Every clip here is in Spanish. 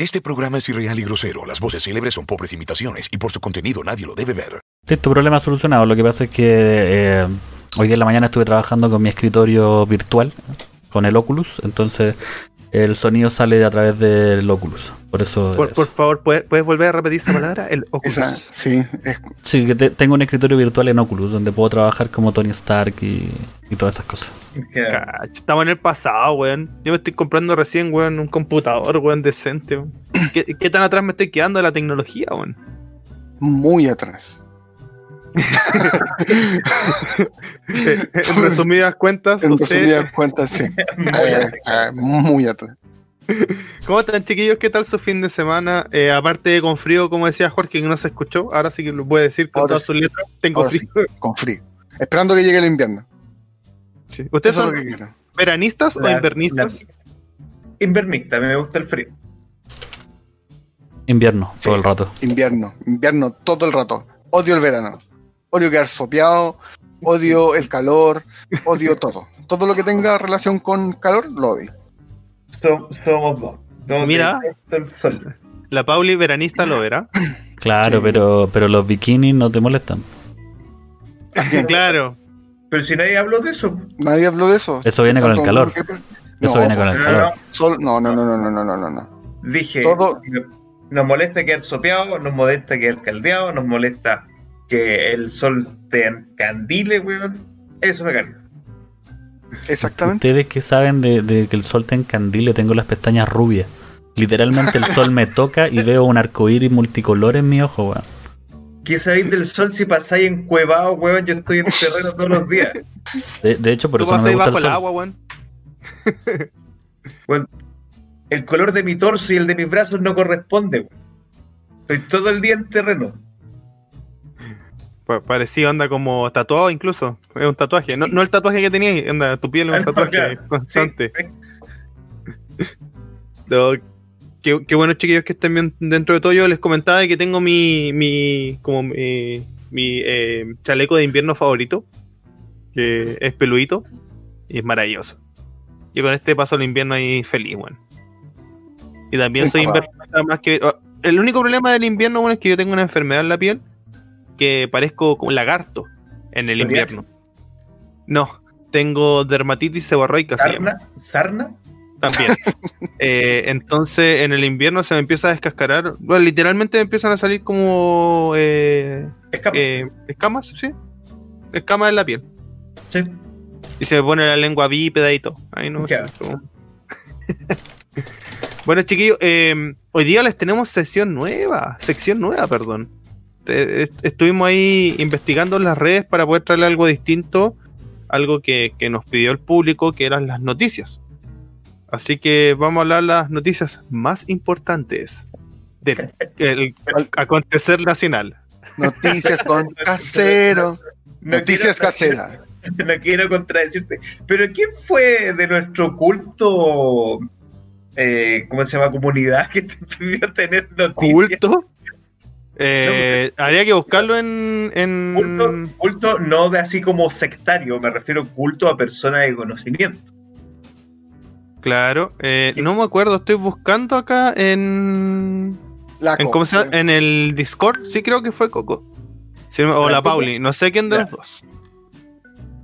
Este programa es irreal y grosero. Las voces célebres son pobres imitaciones y por su contenido nadie lo debe ver. Listo, problema solucionado. Lo que pasa es que eh, hoy día en la mañana estuve trabajando con mi escritorio virtual, con el Oculus, entonces el sonido sale a través del Oculus. Por eso. Por, es- por favor, ¿puedes, puedes volver a repetir esa palabra? El Oculus. Esa, sí, es- Sí, que te- tengo un escritorio virtual en Oculus donde puedo trabajar como Tony Stark y, y todas esas cosas. Estamos en el pasado, weón. Yo me estoy comprando recién, weón, un computador, weón, decente, weón. ¿Qué, qué tan atrás me estoy quedando de la tecnología, weón? muy atrás. En resumidas cuentas, En usted- resumidas cuentas, sí. Eh, eh, muy atrás. ¿cómo están, chiquillos? ¿Qué tal su fin de semana? Eh, aparte de con frío, como decía Jorge, que no se escuchó, ahora sí que lo puede decir con Ahora todas sí. sus letras. Tengo Ahora frío. Con frío. Esperando que llegue el invierno. Sí. ¿Ustedes Eso son lo que quiero. veranistas o invernistas? la- Invernista, me gusta el frío. Invierno, Sí. todo el rato. Invierno, invierno todo el rato. Odio el verano odio quedar sopeado, odio el calor, odio todo. Todo lo que tenga relación con calor, lo odio. Somos dos. No Mira, la Pauli veranista lo verá. Claro, pero, pero los bikinis no te molestan. claro. Pero si nadie habló de eso. Nadie habló de eso. Eso viene con el calor. Eso viene con el calor. No, no, no, no, no, no, no, no. Dije, Todo... nos molesta quedar sopeado, nos molesta quedar caldeado, nos molesta que el sol te encandile, weón. Eso me carga. Exactamente. Ustedes que saben de, de que el sol te encandile, tengo las pestañas rubias. Literalmente el sol me toca y veo un arcoíris multicolor en mi ojo, weón. ¿Qué sabéis del sol si pasáis encuevado, weón? Yo estoy en terreno todos los días. De, de hecho, por Tú eso no me gusta bajo el el sol. agua, weón. El color de mi torso y el de mis brazos no corresponde, weón. Estoy todo el día en terreno. Pa- Parecido, anda como tatuado incluso. Es un tatuaje. No, no el tatuaje que tenías, anda, tu piel es un tatuaje constante. Sí. No, qué, qué bueno, chiquillos, que estén bien dentro de todo. Yo les comentaba que tengo mi, mi, como mi, mi, eh, chaleco de invierno favorito, que es peludito y es maravilloso. Yo con este paso el invierno ahí feliz, weón. Y también Sí, soy invernista más que... ah, El único problema del invierno, bueno, es que yo tengo una enfermedad en la piel que parezco como un lagarto en el invierno. No, tengo dermatitis seborreica, se llama. ¿Sarna? ¿Sarna? También. Eh, entonces en el invierno se me empieza a descascarar. Bueno, literalmente me empiezan a salir como eh, Escapa. eh, escamas, sí. Escamas en la piel. Sí. Y se me pone la lengua bípeda y todo. Ahí no bueno, chiquillos, eh, hoy día les tenemos sesión nueva. Sección nueva, perdón. Te- est- Estuvimos ahí investigando en las redes para poder traerle algo distinto. Algo que, que nos pidió el público, que eran las noticias. Así que vamos a hablar las noticias más importantes del el acontecer nacional. Noticias con casero. No Noticias quiero- caseras. No quiero contradecirte. Pero ¿quién fue de nuestro culto? Eh, ¿Cómo se llama? Comunidad que te pidió tener noticias. ¿Culto? Eh, habría que buscarlo en. en... Culto, culto no de así como sectario, me refiero culto a personas de conocimiento. Claro, eh, no me acuerdo, estoy buscando acá en. La en ¿Cómo se llama? En el Discord, sí creo que fue Coco. Sí, o ¿La? Pauli, no sé quién de Ya. los dos.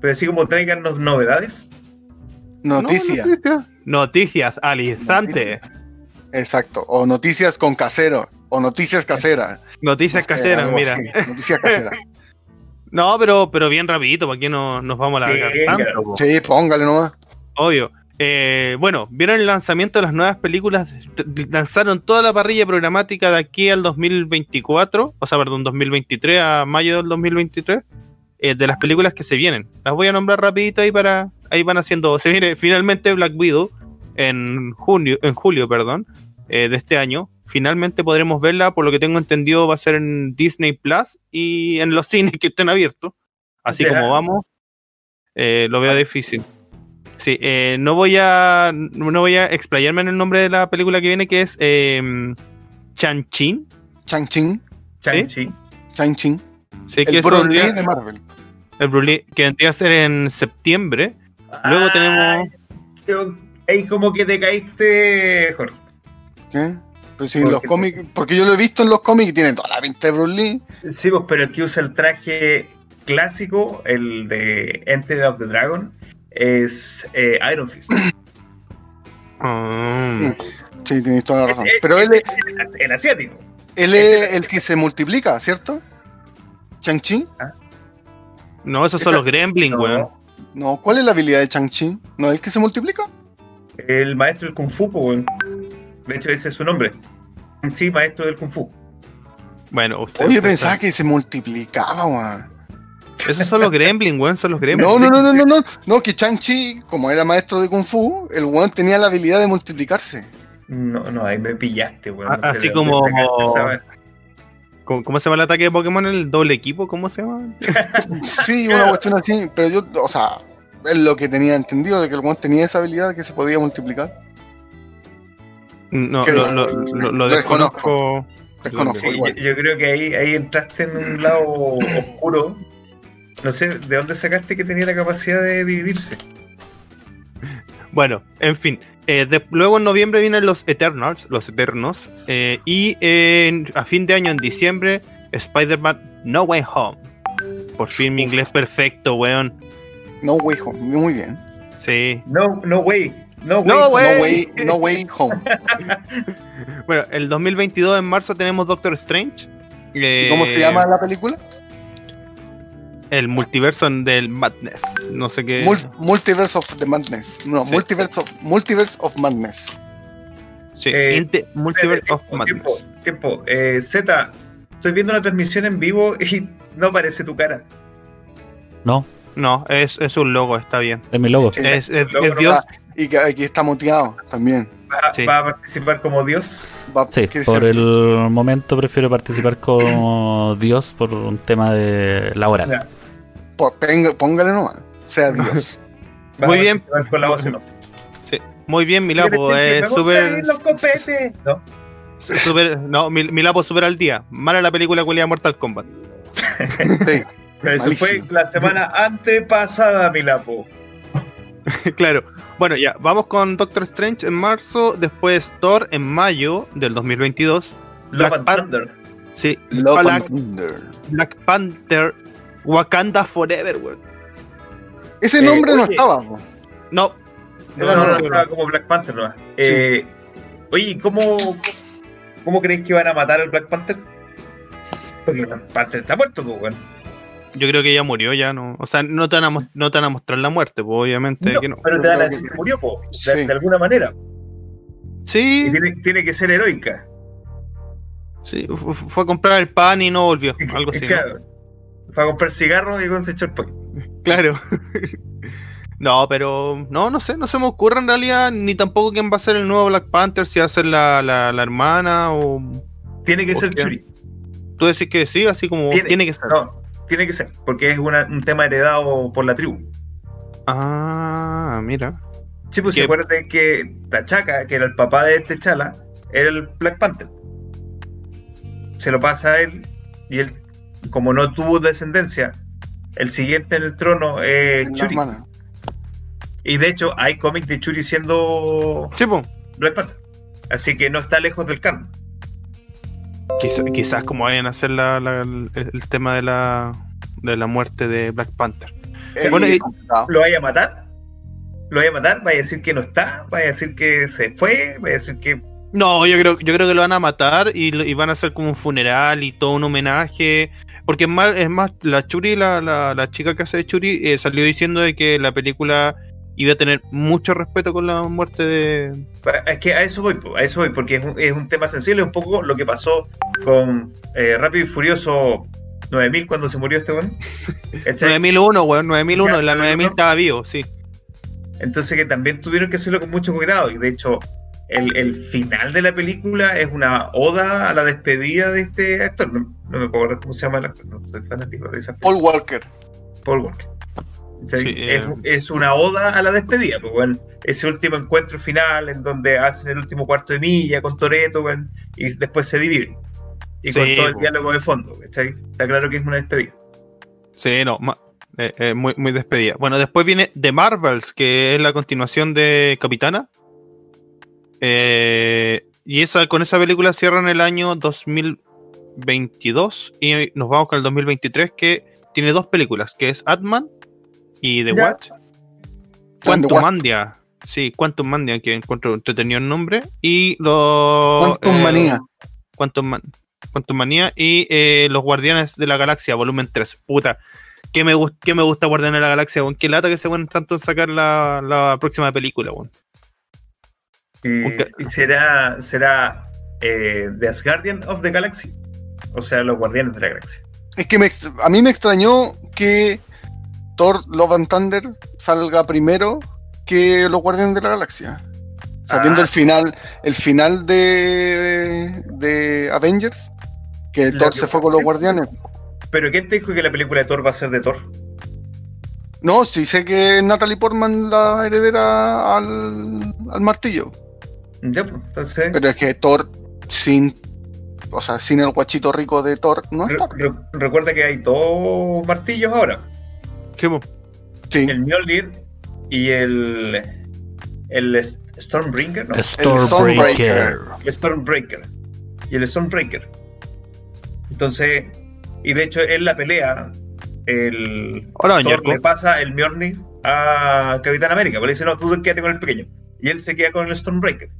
Pero así como traigannos novedades. Noticia. No, noticia. Noticias al instante. Exacto. O noticias con casero. O noticias caseras. Noticias No sé, caseras, mira. así, Noticias caseras. No, pero, pero bien rapidito, ¿para qué no nos vamos a largar Venga. tanto? Sí, póngale nomás. Obvio. Eh, bueno, vieron el lanzamiento de las nuevas películas. Lanzaron toda la parrilla programática de aquí al 2024, o sea, perdón, 2023 a mayo del 2023, eh, de las películas que se vienen. Las voy a nombrar rapidito ahí para. Ahí van haciendo. Se viene finalmente Black Widow en junio, en julio, perdón, eh, de este año. Finalmente podremos verla, por lo que tengo entendido, va a ser en Disney Plus y en los cines que estén abiertos. Así como vamos, eh, lo veo difícil. Sí, eh, no voy a no voy a explayarme en el nombre de la película que viene, que es eh, Chan-Chin. Chang-Ching. Chanchi. Chang-Ching. Sí, que El eso Bruce vendría- Lee de Marvel. el Bruce Lee, que vendría a ser en septiembre. Luego tenemos. Ahí como que te caíste, Jorge. ¿Qué? Pero si en los Porque- cómics, porque yo lo he visto en los cómics y tiene toda la pinta de Bruce Lee. Sí, pues, pero el que usa el traje clásico, el de Enter of the Dragon, es eh, Iron Fist. Ah, Sí, tienes toda la razón. Es- es- Pero él, es es- el, el asiático. él es el que se multiplica, ¿cierto? Chang-Chi. no, esos son los Gremlins, weón. No, ¿cuál es la habilidad de Chang-Chi? ¿No es el que se multiplica? El maestro del Kung Fu, pues, weón. De hecho, ese es su nombre. Sí, maestro del Kung Fu. Bueno, usted. Oye, pensaba que se multiplicaba, weón. Esos son los Gremlins, weón, son los Gremlins. No, no, no, no, no, no. No, que Chang-Chi, como era maestro de Kung Fu, el weón tenía la habilidad de multiplicarse. No, no, ahí me pillaste, weón. A- No sé así como- ¿Cómo, cómo se llama el ataque de Pokémon? ¿El doble equipo? ¿Cómo se llama? Sí, una cuestión así, pero yo, o sea, es lo que tenía entendido, de que el weón tenía esa habilidad de que se podía multiplicar. No, lo, lo, lo- lo Lo desconozco. Desconozco Sí, yo, creo que ahí, ahí entraste en un lado oscuro. No sé, ¿de dónde sacaste que tenía la capacidad de dividirse? Bueno, en fin. eh, de- luego en noviembre vienen los Eternals, los Eternos. eh, y en- a fin de año, en diciembre, Spider-Man No Way Home. Por fin mi inglés perfecto, weón. No way home, muy bien. Sí. No, no way. No way. No way. No way, no way home. Bueno, el 2022 en marzo tenemos Doctor Strange. ¿Y ¿Cómo se eh, llama la película? El multiverso del Madness. No sé qué. Mul- Multiverse of the Madness. No, Sí. Multiverse, of, Multiverse of Madness. sí, eh, Multiverse of Tiempo, Madness. tiempo, tiempo. Eh, Z, estoy viendo una transmisión en vivo y no aparece tu cara. No, No, es, es un logo, está bien. es mi logo. Sí. Es, es- Logo es no Dios. Y que aquí está muteado también. Va, Sí. va a participar como Dios. Va- Sí, por el Dios. momento prefiero participar como Dios por un tema de laboral. Ya. Póngale nomás. Sea Dios. Muy bien. participar Con la voz en off. Muy bien, Milapo. Me Es súper. No. súper- No, Mil- Milapo súper al día. Mala la película culia Mortal Kombat. Sí. Eso fue la semana antepasada, Milapo. claro. Bueno, ya, vamos con Doctor Strange en marzo. Después Thor en mayo del 2022. Love Black and Pan- Thunder. Sí, Love Black, and Thunder. Black Panther. Wakanda Forever, weón. Ese Eh, nombre no oye. estaba. No. No, no, no, nuevo. estaba como Black Panther, ¿no? Eh, oye, ¿cómo, ¿cómo creéis que van a matar al Black Panther? Porque Black Panther está muerto, pues, weón. Yo creo que ya murió, ya no. O sea, no te van a, no te van a mostrar la muerte, pues obviamente No, que no. Pero te van a decir que- murió, po, de, Sí. de alguna manera. Sí, Y tiene, tiene que ser heroica. sí, fu- fu- fue a comprar el pan y no volvió. Algo así. ¿no? Claro. Fue a comprar cigarros y se echó el pan. Claro. no, pero no, no sé, no se me ocurre en realidad, ni tampoco quién va a ser el nuevo Black Panther, si va a ser la, la, la hermana o... Tiene que ¿Por ser? Churi. Tú decís que sí, así como tiene, Tiene- que ser. No, tiene que ser, porque es una- un tema heredado por la tribu. Ah, mira. Sí, pues acuérdate que Tachaca, que era el papá de este Chala, era el Black Panther. Se lo pasa a él, y él, como no tuvo descendencia, el siguiente en el trono es La Churi. hermana. Y de hecho, hay cómics de Churi siendo Sí, Black Panther. Así que no está lejos del canon. Quizá- quizás como vayan a hacer la, la- el, el tema de la, de la muerte de Black Panther. Eh, Bueno, y-. ¿Lo vaya a matar? ¿Lo vaya a matar? ¿Vaya a decir que no está? ¿Vaya a decir que se fue? ¿Vaya a decir que No, yo creo, yo creo que lo van a matar y, lo- y van a hacer como un funeral y todo un homenaje. Porque es más, es más la Churi, la, la, la chica que hace de Churi, eh, salió diciendo de que la película iba a tener mucho respeto con la muerte de. Es que a eso voy, a eso voy, porque es un, es un tema sensible, un poco lo que pasó con eh, Rápido y Furioso 9000 cuando se murió este weón. ¿Cachai? 9001, weón, 9001, Ya, la 9000 9001. estaba vivo, sí. Entonces que también tuvieron que hacerlo con mucho cuidado. Y de hecho, el, el final de la película es una oda a la despedida de este actor. No, no me acuerdo cómo se llama el actor, no soy fanático de esa Paul Walker. Paul Walker. ¿Cachai? Sí, es, eh. es una oda a la despedida, pues, weón. ese último encuentro final en donde hacen el último cuarto de milla con Toreto y después se dividen. Y con todo el diálogo de fondo, ¿cachai? Está claro que es una despedida. Sí, no, eh, eh, muy, muy despedida. Bueno, después viene The Marvels, que es la continuación de Capitana. Eh, Y esa, con esa película cierran el año 2022 y nos vamos con el 2023 que tiene dos películas, que es Atman y The Ya. Watch. Quantum Mandia. Sí, Quantum Mandia, que encuentro entretenido el nombre. Y los... Quantum eh, Manía. Quantum, Man- Quantum Manía y eh, Los Guardianes de la Galaxia, volumen 3. Puta, que me, gust- que me gusta Guardianes de la Galaxia, weón. Qué lata que se van tanto en sacar la, la próxima película, weón. Y, será, será eh, The Asgardian of the Galaxy. O sea, los guardianes de la galaxia. Es que me a mí me extrañó que Thor Love and Thunder salga primero que los Guardianes de la Galaxia. Sabiendo Ah. el final, el final de, de Avengers, que Thor que se fue con los Guardianes. Pero ¿quién te dijo que la película de Thor va a ser de Thor? No, sí sé que Natalie Portman la heredera al, al martillo. Ya, pues, entonces. Pero es que Thor sin, o sea, sin el guachito rico de Thor, no es re- Thor. re- recuerda que hay dos martillos ahora: Sí, po. Sí. el Mjolnir y el. El S- Stormbreaker, ¿no? Stormbreaker. El Stormbreaker. Y el Stormbreaker. Entonces, y de hecho en la pelea, el Hola, Thor le pasa el Mjolnir a Capitán América, pero le dice, no, tú quédate con el pequeño. Y él se queda con el Stormbreaker.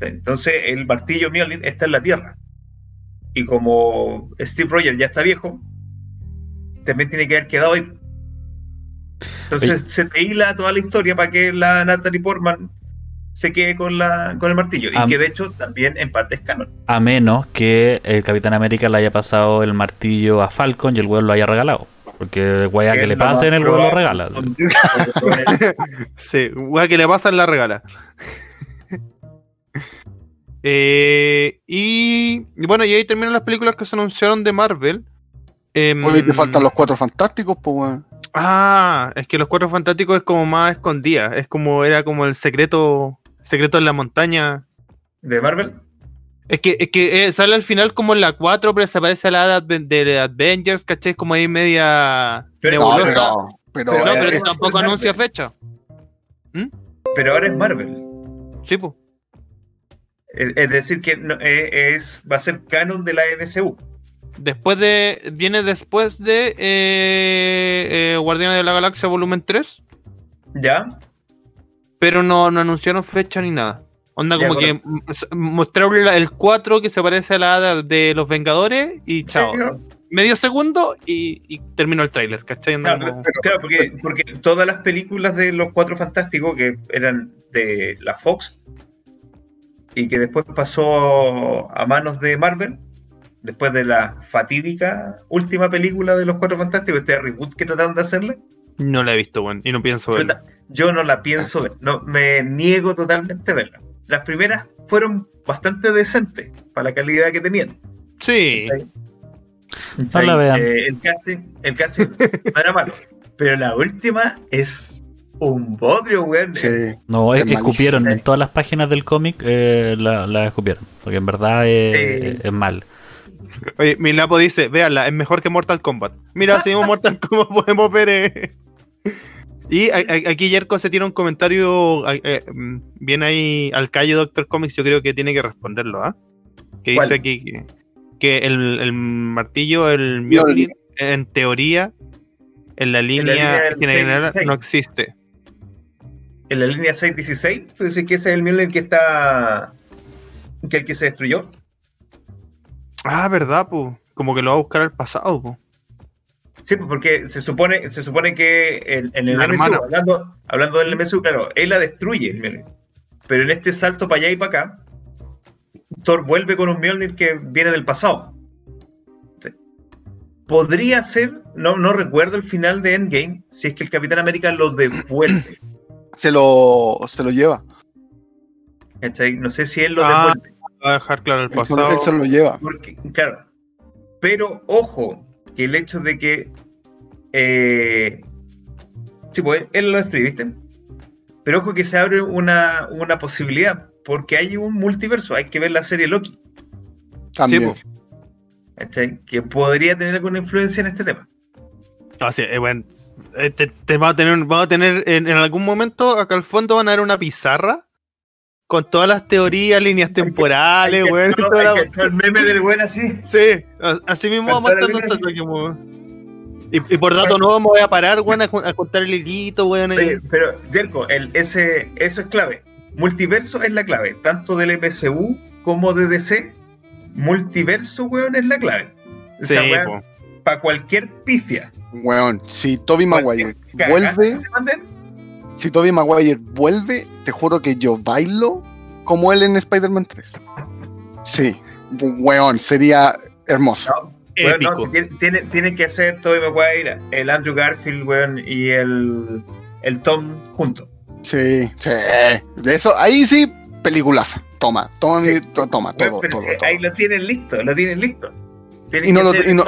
Entonces el martillo Mjolnir está en la Tierra. Y como Steve Rogers ya está viejo, también tiene que haber quedado ahí. Entonces se te hila toda la historia para que la Natalie Portman se quede con, la, con el martillo. Y que de hecho también en parte es canon. A menos que el Capitán América le haya pasado el martillo a Falcon y el weón lo haya regalado. Porque weá que le pasen, el weón lo regala. Sí, weá que le pasan la regala. Eh, y, y bueno, y ahí terminan las películas que se anunciaron de Marvel. Em, Oye, te faltan los cuatro fantásticos, pues, weón. Ah, es que los cuatro fantásticos es como más escondida. Es como, era como el secreto, secreto en la montaña. ¿De Marvel? Es que, es que eh, sale al final como en la 4, pero se parece a la de, Adven- de Avengers, ¿cachai? Como ahí media Pero- No, pero, pero, Pero no, pero es- tampoco es anuncia Marvel. fecha. Pero ahora es Marvel. Sí, pues. Es, es decir, que no- eh, es, va a ser canon de la MCU. Después de. Viene después de eh, eh, Guardianes de la Galaxia Volumen 3. ¿Ya? Pero no, no anunciaron fecha ni nada. Onda Ya, como que mostraron el 4 que se parece a la hada de los Vengadores y chao. Medio segundo y, y terminó el tráiler, ¿cachai? Onda Claro, como- claro, porque, porque todas las películas de los Cuatro Fantásticos que eran de la Fox y que después pasó a manos de Marvel, después de la fatídica última película de los Cuatro Fantásticos, este reboot que trataron de hacerle, No la he visto, weón, y no pienso verla. yo no la pienso ver, no, me niego totalmente a verla. Las primeras fueron bastante decentes para la calidad que tenían. Sí, No la vean. Eh, el casting, el casting no era malo, pero la última es un bodrio, weón. sí. No, es que escupieron en todas las páginas del cómic, eh, la, la escupieron. Porque en verdad es, Sí. es mal. Oye, mi Lapo dice, véanla, es mejor que Mortal Kombat. Mira, si vimos Mortal Kombat podemos ver... eh. Y a- a- aquí Yerko se tiene un comentario eh, mm, bien ahí al calle Doctor Comics, yo creo que tiene que responderlo, ¿ah? Que ¿Cuál? dice aquí que, que el, el martillo, el Mjolnir, en teoría, en la línea, línea del general 616. no existe. En la línea 616, pues dice que ese es el Mjolnir que está. que el que se destruyó. Ah, verdad, pues. Como que lo va a buscar al pasado, pues. Sí, pues porque se supone, se supone que en, en el La MSU, hermana. hablando, hablando del MSU, claro, él la destruye. Pero en este salto para allá y para acá, Thor vuelve con un Mjolnir que viene del pasado. Sí. Podría ser, no, no recuerdo el final de Endgame, si es que el Capitán América lo devuelve. Se lo, se lo lleva. No sé si él lo Ah, devuelve. Va a dejar claro el pasado. lo lleva. Porque, claro. Pero ojo, que el hecho de que. Eh, sí, pues él lo destruye, ¿viste? Pero ojo que se abre una, una posibilidad. Porque hay un multiverso. Hay que ver la serie Loki. También. Sí, ¿cachai? Que podría tener alguna influencia en este tema. Ah, sí, eh, bueno, eh, te, te va a tener, va a tener en, en algún momento acá al fondo van a ver una pizarra con todas las teorías, líneas temporales, weón. no, el meme del buen así. Sí, así mismo vamos a estar nosotros. aquí, weón. Y, y por dato nuevo me voy a parar, weón, a, a contar el hilito, weón. y- Oye, pero, Jerko, el, ese, eso es clave. Multiverso es la clave, tanto del MCU como de DC. Multiverso, weón, es la clave. O Sí, sea, po. para cualquier pifia. Weón, si Toby Maguire vuelve, se manden, si Toby Maguire vuelve, te juro que yo bailo como él en Spider-Man 3. Sí, weón, sería hermoso. Weón, no, si tiene, tiene, que hacer Tobey Maguire, el Andrew Garfield, weón, y el, el Tom juntos. Sí, sí. De eso, ahí sí, peliculaza. Toma, toma, mi- Sí. to- toma, todo, pero todo. Ahí lo tienen listo, lo tienen listo. Tienen Y no que lo- y no-.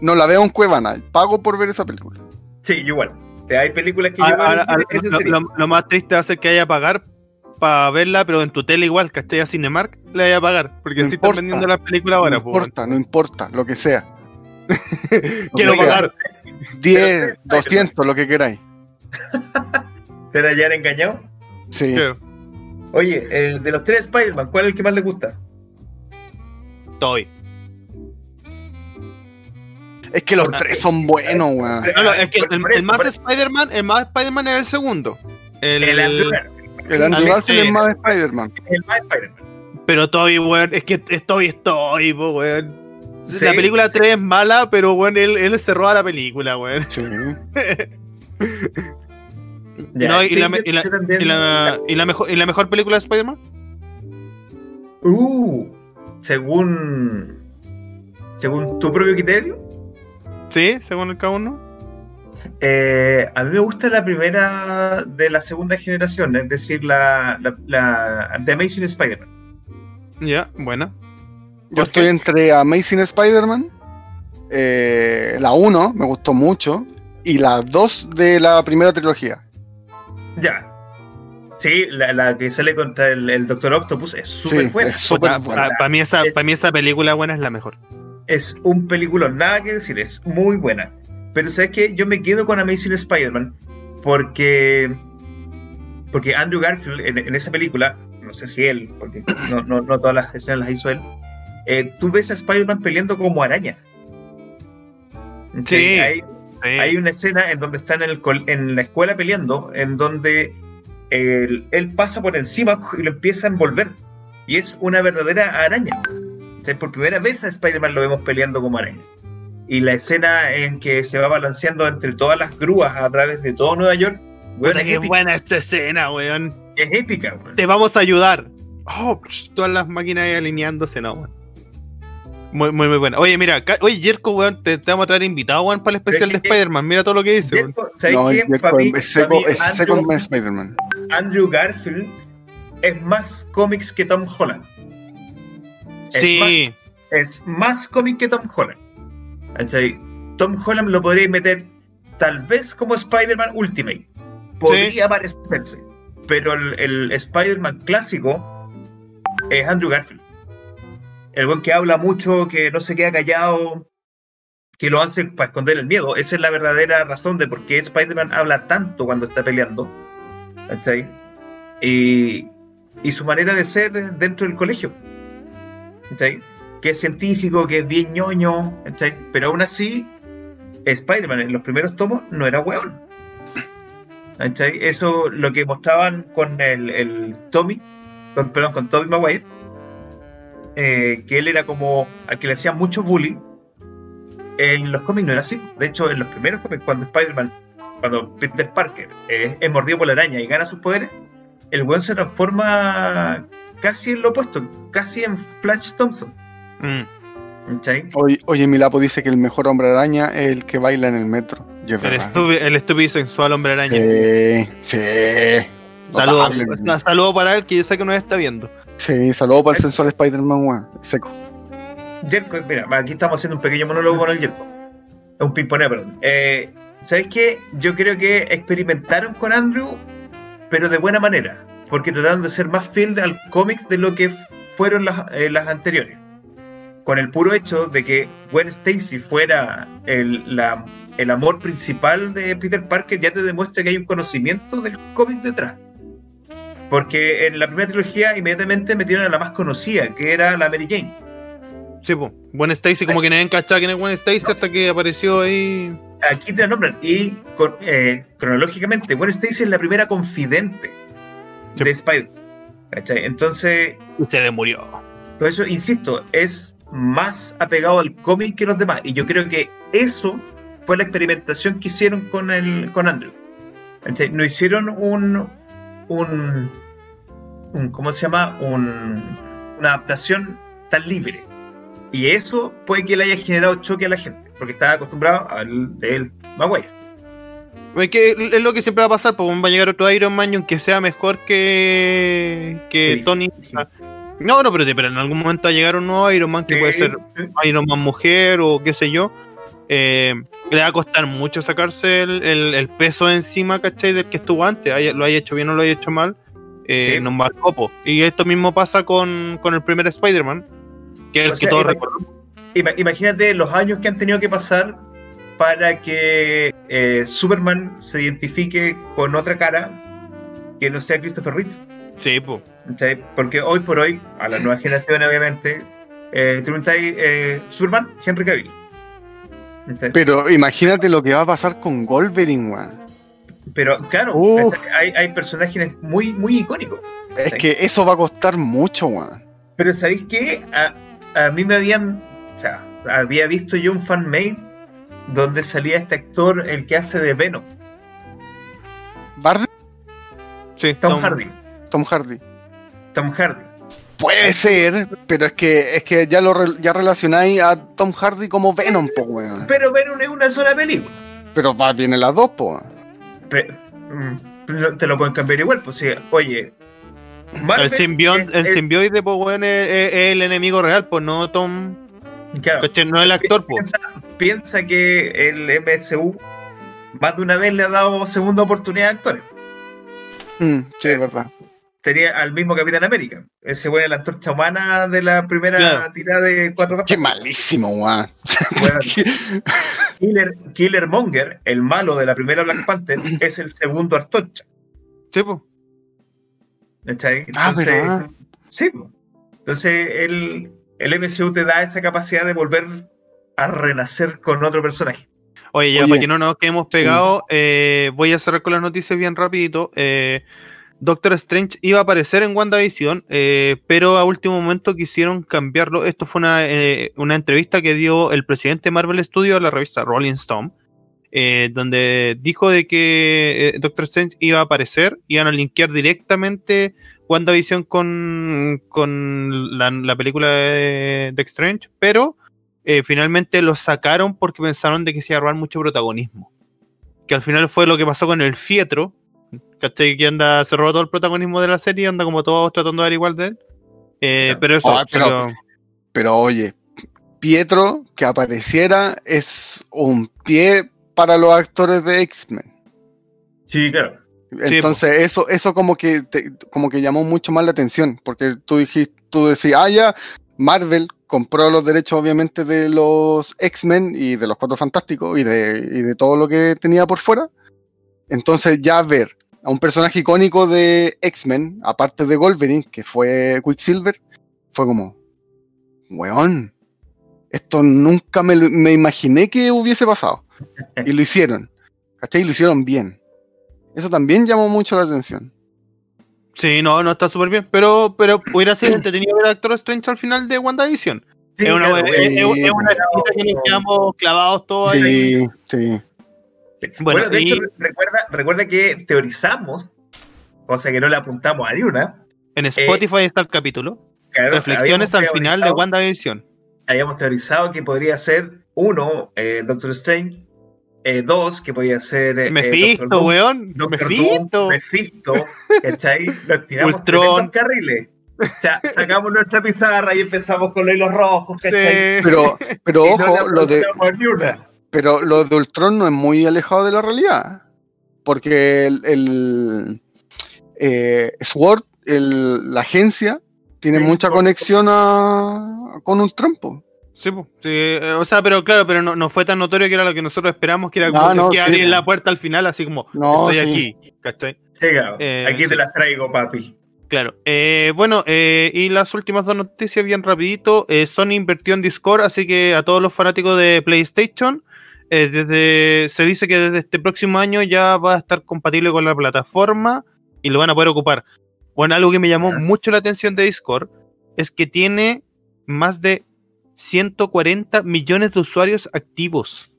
No la veo en Cuevana, pago por ver esa película. Sí, igual. Hay películas que Ahora- ahora- ese lo, lo- lo más triste va a ser que haya pagar para verla, pero en tu tele igual, ¿cachai? A Cinemark le vaya a pagar, porque No así están importa. vendiendo las películas ahora, no po, importa, no importa, lo que sea. Quiero Oiga. pagar. 10, 200, lo que queráis. ¿Te la hayan engañado? Sí. Oye, eh, de los tres Spider-Man, ¿cuál es el que más le gusta? Estoy. Es que los tres son buenos, weón. No, es que el, el más. Spider-Man, el más Spider-Man es el segundo. El, El Andrew El Andrew Garfield es más de Spider-Man. el más Spider-Man. Pero Toby, weón, es que estoy, estoy, po, weón. Sí, la película sí. 3 es mala, pero weón, él, él se roba la película, weón. Sí. Ya, No, y sí, la me- yo- y la- yo también- ¿Y la, y la mejor, ¿Y la mejor película de Spider-Man? Uh, según. Según tu propio criterio, Sí, según el cada uno. eh, a mí me gusta la primera de la segunda generación, es decir, la, la, la The Amazing Spider-Man. Ya, buena. Yo estoy entre Amazing Spider-Man, eh, la 1, me gustó mucho, y la 2 de la primera trilogía. Ya. Sí, la, la que sale contra el, el Doctor Octopus es súper Sí, buena. Para buena. mí, esa, Es- pa' mí esa película buena es la mejor. Es un peliculón, nada que decir, es muy buena. Pero sabes que yo me quedo con Amazing Spider-Man porque porque Andrew Garfield en, en esa película, no sé si él, porque no, no, no todas las escenas las hizo él, eh, tú ves a Spider-Man peleando como araña. Sí. Hay, Sí. hay una escena en donde están en, el en la escuela peleando, en donde él, él pasa por encima y lo empieza a envolver. Y es una verdadera araña. O sea, por primera vez a Spider-Man lo vemos peleando como araña. Y la escena en que se va balanceando entre todas las grúas a través de todo Nueva York, weón, es, qué épica, buena esta escena, weón. es épica. weón. Te vamos a ayudar. Oh, todas las máquinas ahí alineándose, no, weón. Muy, muy, muy buena. Oye, mira, oye, Jerko, weón, te, te vamos a traer invitado, weón, para el especial de es que- Spider-Man. Mira todo lo que dice, weón. Jerko, ¿sabes No, qué? Jerko Pa' mí- es seco, es seco Andrew- con Spider-Man. Andrew Garfield es más cómics que Tom Holland. Es Sí, es más cómic que Tom Holland. ¿Cachai? Tom Holland lo podría meter tal vez como Spider-Man Ultimate. Podría parecerse. Pero el, el Spider-Man clásico es Andrew Garfield. El buen que habla mucho, que no se queda callado, que lo hace para esconder el miedo. Esa es la verdadera razón de por qué Spider-Man habla tanto cuando está peleando. ¿Cachai? Y, y su manera de ser dentro del colegio. ¿Cachai? que es científico, que es bien ñoño, ¿cachai? pero aún así, Spider-Man en los primeros tomos no era. ¿cachai? Eso lo que mostraban con el, el Tommy, con, perdón, con Tobey Maguire, eh, que él era como al que le hacían mucho bullying. En los cómics no era así. De hecho, en los primeros cómics, cuando Spider-Man, cuando Peter Parker es mordido por la araña y gana sus poderes, el weón se transforma casi en lo opuesto, casi en Flash Thompson. Mm. ¿cachai? Oye, oye, Milapo dice que el mejor hombre araña es el que baila en el metro. El, estúpido, el estúpido y sensual hombre araña. Sí, sí. Saludos saludo para él, que yo sé que nos está viendo. Sí, saludos para el sensual Spider-Man. Seco. Jerko, mira, aquí estamos haciendo un pequeño monólogo con el Jerko. Un pimponeo, perdón. Eh, ¿Sabes qué? Yo creo que experimentaron con Andrew, pero de buena manera. Porque trataron de ser más fiel al cómics de lo que fueron las, eh, las anteriores. Con el puro hecho de que Gwen Stacy fuera el, la- el amor principal de Peter Parker, ya te demuestra que hay un conocimiento del cómic detrás. Porque en la primera trilogía inmediatamente metieron a la más conocida, que era la Mary Jane. Sí, pues. Gwen Stacy, como que nadie encachaba quién es Gwen Stacy hasta que apareció ahí. Aquí te la nombran. Y eh, cronológicamente, Gwen Stacy es la primera confidente Sí. de Spider. ¿Cachai? Entonces, se le murió. por eso, insisto, es más apegado al cómic que los demás. Y yo creo que eso fue la experimentación que hicieron con, el, con Andrew. ¿Cachai? No hicieron un, un, un- ¿Cómo se llama? Un, una adaptación tan libre. Y eso puede que le haya generado choque a la gente, porque estaba acostumbrado al del Maguire. Es que es lo que siempre va a pasar, pues va a llegar otro Iron Man y aunque sea mejor que, que Sí, Tony. sí. No, no, pero, pero en algún momento va a llegar un nuevo Iron Man que puede ser Iron Man mujer o qué sé yo. eh, le va a costar mucho sacarse el, el- el peso encima, ¿cachai? Del que estuvo antes. haya- Lo haya hecho bien o lo haya hecho mal. Eh, Sí. Nos marcó, po. Y esto mismo pasa con, con el primer Spider-Man. Que es el O que sea, todos recordamos. Ima- Imagínate los años que han tenido que pasar para que eh, Superman se identifique con otra cara que no sea Christopher Reeve. Sí, pues. ¿cachai? Porque hoy por hoy, a las nuevas generaciones, obviamente, eh, eh, Superman, Henry Cavill. ¿cachai? Pero imagínate lo que va a pasar con Wolverine, weón. Pero claro, hay, hay personajes muy, muy icónicos. Es Sí. que eso va a costar mucho, weón. Pero ¿sabéis qué? A, a mí me habían. O sea, había visto yo un fanmade donde salía este actor, el que hace de Venom, Barney, Sí, Tom Tom- Hardy. Tom Hardy. Tom Hardy. Puede ser, pero es que es que ya lo re- ya relacionáis a Tom Hardy como Venom, po, weón. Pero Venom es una sola película. Pero va bien en las dos, po. mm, te lo pueden cambiar igual, pues sí. Oye, Marvel El simbionte, el es- simbioide, pues, weón, es, el enemigo real, pues, no Tom. claro, ¿cachai? No el actor, pues. Piensa, que el MSU más de una vez le ha dado segunda oportunidad a actores. Mm, sí, es verdad. Tenía al mismo Capitán América. Ese fue la antorcha humana de la primera Claro. tirada de cuatro Qué malísimo, weón. Killer, Killer Monger, el malo de la primera Black Panther, es el segundo Antorcha. Sí, pues. ¿cachai? Ah, Entonces, ¿verdad? sí. po. Entonces el, el MCU te da esa capacidad de volver a renacer con otro personaje. Oye, ya Oye, para que no nos quedemos pegados, eh, voy a cerrar con las noticias bien rapidito. Eh, Doctor Strange iba a aparecer en WandaVision, eh, pero a último momento quisieron cambiarlo. Esto fue una, eh, una entrevista que dio el presidente de Marvel Studios a la revista Rolling Stone, eh, donde dijo de que eh, Doctor Strange iba a aparecer, iban a linkear directamente WandaVision con, con la, la película de, de Strange, pero eh, finalmente lo sacaron porque pensaron de que se iba a robar mucho protagonismo. Que al final fue lo que pasó con el Fietro, ¿cachai? Que anda, se robó todo el protagonismo de la serie, anda como todos tratando de dar igual de él. Eh, Claro. pero eso, Ah, pero- oye, Pietro que apareciera es un pie para los actores de X-Men. Sí, claro. Entonces eso eso como que te- como que llamó mucho más la atención, porque tú dijiste, tú decías, ah ya, Marvel compró los derechos obviamente de los X-Men y de los Cuatro Fantásticos y de, y de todo lo que tenía por fuera. Entonces ya ver a un personaje icónico de X-Men, aparte de Wolverine, que fue Quicksilver, fue como, weón, esto nunca me, me imaginé que hubiese pasado. Y lo hicieron, ¿cachai? Y lo hicieron bien. Eso también llamó mucho la atención. Sí, no, no está súper bien. Pero, pero hubiera sido entretenido ver a Doctor Strange al final de WandaVision. Sí, es una, claro, es- eh, es- es una que nos quedamos clavados todos ahí. Sí, sí. Bueno, Bueno, de y hecho, recuerda, recuerda que teorizamos, cosa que no le apuntamos a ni una. en Spotify está el capítulo. claro, Reflexiones al final de WandaVision. Habíamos teorizado que podría ser, uno, eh, Doctor Strange, eh, dos, que podía ser. eh, Mephisto, Doctor Doom, weón. Doctor Mephisto. Doom, Mephisto, ¿cachai? Nos tiramos Ultron. carriles. O sea, sacamos nuestra pizarra y empezamos con los hilos rojos, ¿cachai? Sí. Pero, pero Y ojo, lo de, pero lo de Ultron no es muy alejado de la realidad. Porque el, el, eh, Sword, el- la agencia, tiene Sí, mucha conexión a, con Ultron. po. Sí. Sí, eh, o sea, pero claro, pero no, no fue tan notorio que era lo que nosotros esperamos, que era como no, que sí, abrir la puerta al final, así como No, estoy sí. aquí, ¿cachai? Sí, claro. Eh, Aquí sí. te las traigo, papi. Claro. Eh, bueno, eh, y las últimas dos noticias bien rapidito. Eh, Sony invirtió en Discord, así que a todos los fanáticos de PlayStation, eh, desde se dice que desde este próximo año ya va a estar compatible con la plataforma y lo van a poder ocupar. Bueno, algo que me llamó mucho la atención de Discord es que tiene más de 140 millones de usuarios activos.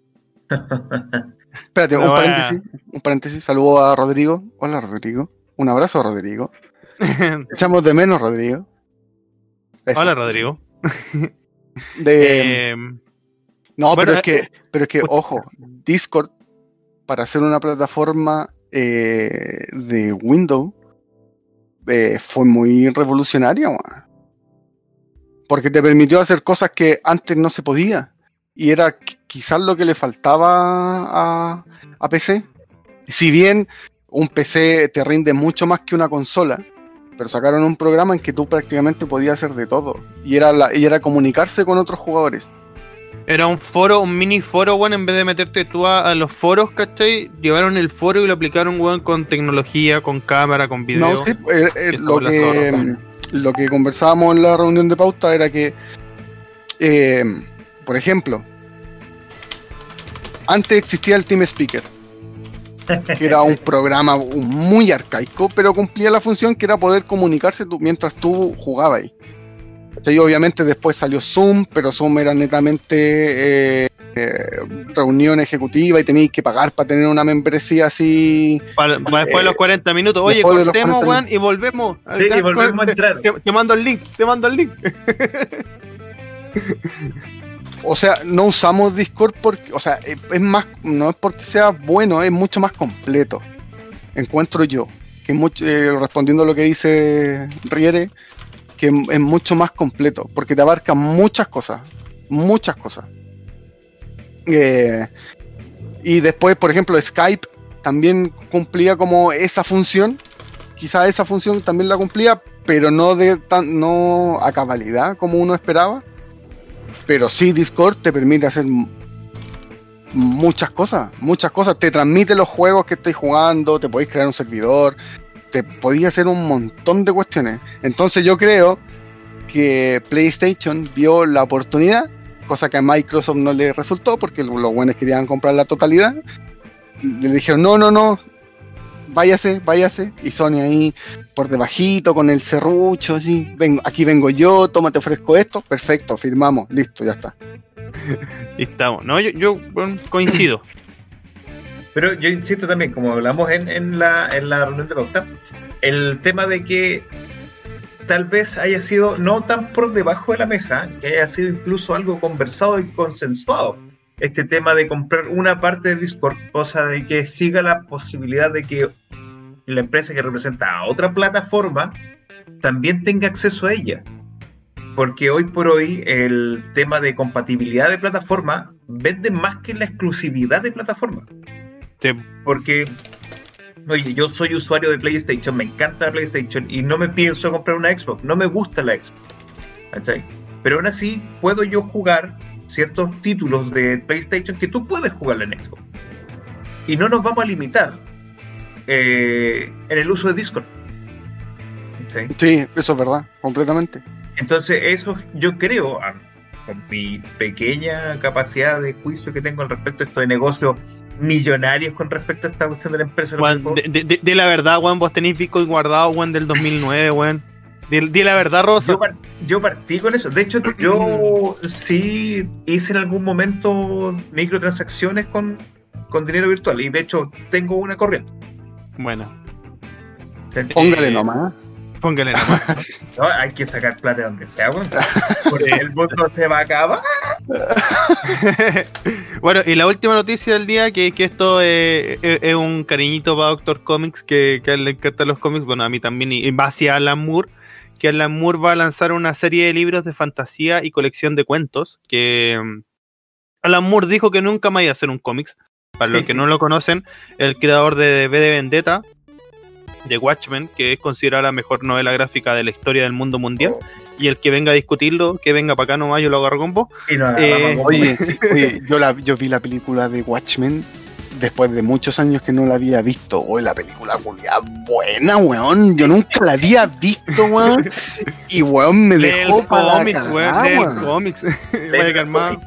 Espérate, un paréntesis. Un paréntesis. Saludo a Rodrigo. Hola, Rodrigo. Un abrazo, Rodrigo. Echamos de menos, Rodrigo. Eso. Hola, Rodrigo. De, Eh, no, bueno, pero es eh, que, pero es que, ojo, Discord, para hacer una plataforma eh, de Windows, eh, fue muy revolucionaria, weón. Porque te permitió hacer cosas que antes no se podía. Y era qui- quizás lo que le faltaba a, a PC. Si bien un PC te rinde mucho más que una consola, pero sacaron un programa en que tú prácticamente podías hacer de todo. Y era, la, y era comunicarse con otros jugadores. Era un foro, un mini foro, weón, en vez de meterte tú a, a los foros, ¿cachai? Llevaron el foro y lo aplicaron, weón, con tecnología, con cámara, con video. No, sí, eh, eh, lo, que, lo que conversábamos en la reunión de pauta era que, eh, por ejemplo, antes existía el Team Speaker, que era un programa muy arcaico, pero cumplía la función que era poder comunicarse tú- mientras tú jugabas ahí. Y obviamente después salió Zoom, pero Zoom era netamente eh, eh, reunión ejecutiva y teníais que pagar para tener una membresía así. Para, para después de los Eh, 40 minutos. Oye, cortemos, 40 weón, y volvemos. Sí, y volvemos a entrar. Te, te mando el link, te mando el link. O sea, no usamos Discord porque, o sea, es es más, no es porque sea bueno, es mucho más completo. Encuentro yo. Que mucho, eh, respondiendo a lo que dice Riere, que es mucho más completo, porque te abarca muchas cosas, muchas cosas. Eh, y después, por ejemplo, Skype también cumplía como esa función. Quizá esa función también la cumplía, pero no de tan, no a cabalidad como uno esperaba. Pero sí, Discord te permite hacer muchas cosas, muchas cosas. Te transmite los juegos que estáis jugando, te podéis crear un servidor, te podéis hacer un montón de cuestiones. Entonces yo creo que PlayStation vio la oportunidad, cosa que a Microsoft no le resultó porque los buenos querían comprar la totalidad. Le dijeron, no, no, no, váyase, váyase. Y Sony ahí por debajito con el serrucho, así, vengo, aquí vengo yo, toma, te ofrezco esto, perfecto, firmamos, listo, ya está. Estamos. No, yo, yo coincido. Pero yo insisto también, como hablamos en, en la, en la reunión de pauta, el tema de que tal vez haya sido no tan por debajo de la mesa, que haya sido incluso algo conversado y consensuado. Este tema de comprar una parte de Discord, cosa de que siga la posibilidad de que la empresa que representa a otra plataforma también tenga acceso a ella. Porque hoy por hoy el tema de compatibilidad de plataforma vende más que la exclusividad de plataforma. Sí. Porque, oye, yo soy usuario de PlayStation, me encanta la PlayStation y no me pienso comprar una Xbox, no me gusta la Xbox. ¿cachai? Pero aún así puedo yo jugar ciertos títulos de PlayStation que tú puedes jugar en Xbox. Y no nos vamos a limitar eh, en el uso de Discord. ¿cachai? Sí, eso es verdad, completamente. Entonces, eso yo creo, a- con mi pequeña capacidad de juicio que tengo al respecto de esto de negocios millonarios con respecto a esta cuestión de la empresa. de de, de- de la verdad, weón, vos tenéis Bitcoin guardado, weón, del 2009, weón. Di, di la verdad, Rosa. Yo, par- yo partí con eso. De hecho, yo sí hice en algún momento microtransacciones con, con dinero virtual. Y de hecho, tengo una corriente. Bueno, Póngale nomás. Póngale nomás. no, hay que sacar plata de donde sea, weón. Porque el mundo se va a acabar. bueno, y la última noticia del día, que, que esto eh, es, es un cariñito para Doctor Comics, que, que a él le encantan los cómics, bueno, a mí también, y va hacia Alan Moore, que Alan Moore va a lanzar una serie de libros de fantasía y colección de cuentos, que mm, Alan Moore dijo que nunca más iba a hacer un cómics, para Sí. los que no lo conocen, el creador de V de Vendetta, de Watchmen, que es considerada la mejor novela gráfica de la historia del mundo mundial, y el que venga a discutirlo, que venga para acá nomás, yo lo agarro con vos. Y nos Eh, como- Oye, oye yo, la, yo vi la película de Watchmen, después de muchos años que no la había visto. Hoy la película culia buena, weón. Yo nunca la había visto, weón. Y weón me Lee dejó el para la cómics, weón. Lee el weón. cómics. Vaya calmado.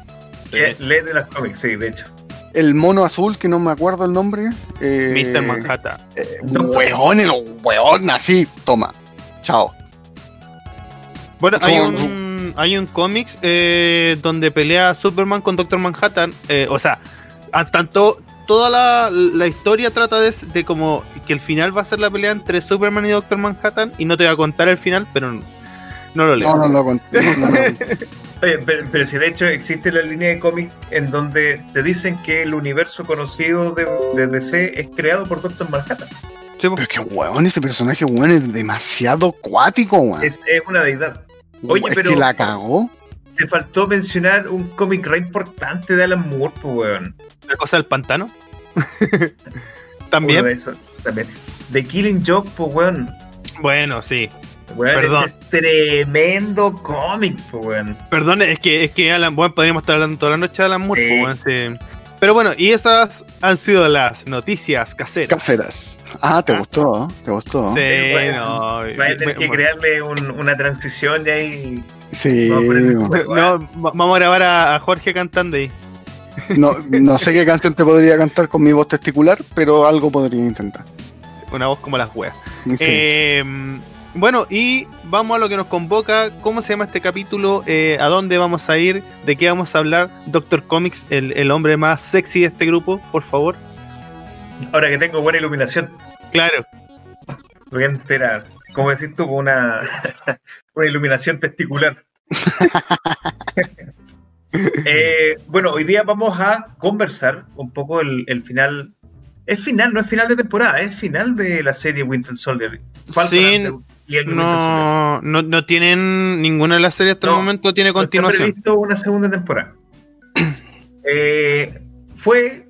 Lee de las cómics, sí, de hecho. El mono azul, que no me acuerdo el nombre. eh, Mr. Manhattan. eh, weón, el weón, así, toma. Chao. Bueno, hay un, hay un cómics eh, donde pelea Superman con Doctor Manhattan. eh, o sea, a tanto toda la, la historia trata de, de como que el final va a ser la pelea entre Superman y Doctor Manhattan. Y no te voy a contar el final, pero no, no lo leo. No, no lo conté. no, no. Oye, pero, pero si de hecho existe la línea de cómics en donde te dicen que el universo conocido de, de DC es creado por Doctor Manhattan. Sí. Pero que weón, ese personaje, weón, es demasiado cuático, weón. Es, es una deidad. Oye, Es pero- que la cagó. Te faltó mencionar un cómic re importante de Alan Moore, pues, weón. La cosa del pantano. También. de esos, también. The Killing Joke, pues, weón. Bueno, sí. Weón, Perdón. ese es tremendo cómic, weón. Perdón, es que, es que Alan, bueno, podríamos estar hablando toda la noche de Alan Moore. Sí. weón, sí. Pero bueno, y esas han sido las noticias caseras. Caseras. Ah, ¿te Ah. gustó? ¿Te gustó? Sí, Sí, bueno, no. Va a tener me- que crearle un- una transición y ahí. Sí. Vamos a weón. No, va- vamos a grabar a, a Jorge cantando ahí. No, no sé qué canción te podría cantar con mi voz testicular, pero algo podría intentar. Una voz como las weas. Sí. Eh, bueno, y vamos a lo que nos convoca. ¿Cómo se llama este capítulo? Eh, ¿A dónde vamos a ir? ¿De qué vamos a hablar? Doctor Comics, el, el hombre más sexy de este grupo, por favor. Ahora que tengo buena iluminación, Claro. voy a enterar. Como decís tú, una, una iluminación testicular. Eh, bueno, hoy día vamos a conversar un poco el, el final. Es final, no es final de temporada, es final de la serie Winter Soldier. Falcon y el. No, no, no tienen ninguna de las series hasta el No, momento tiene No está continuación. previsto una segunda temporada. Eh, fue,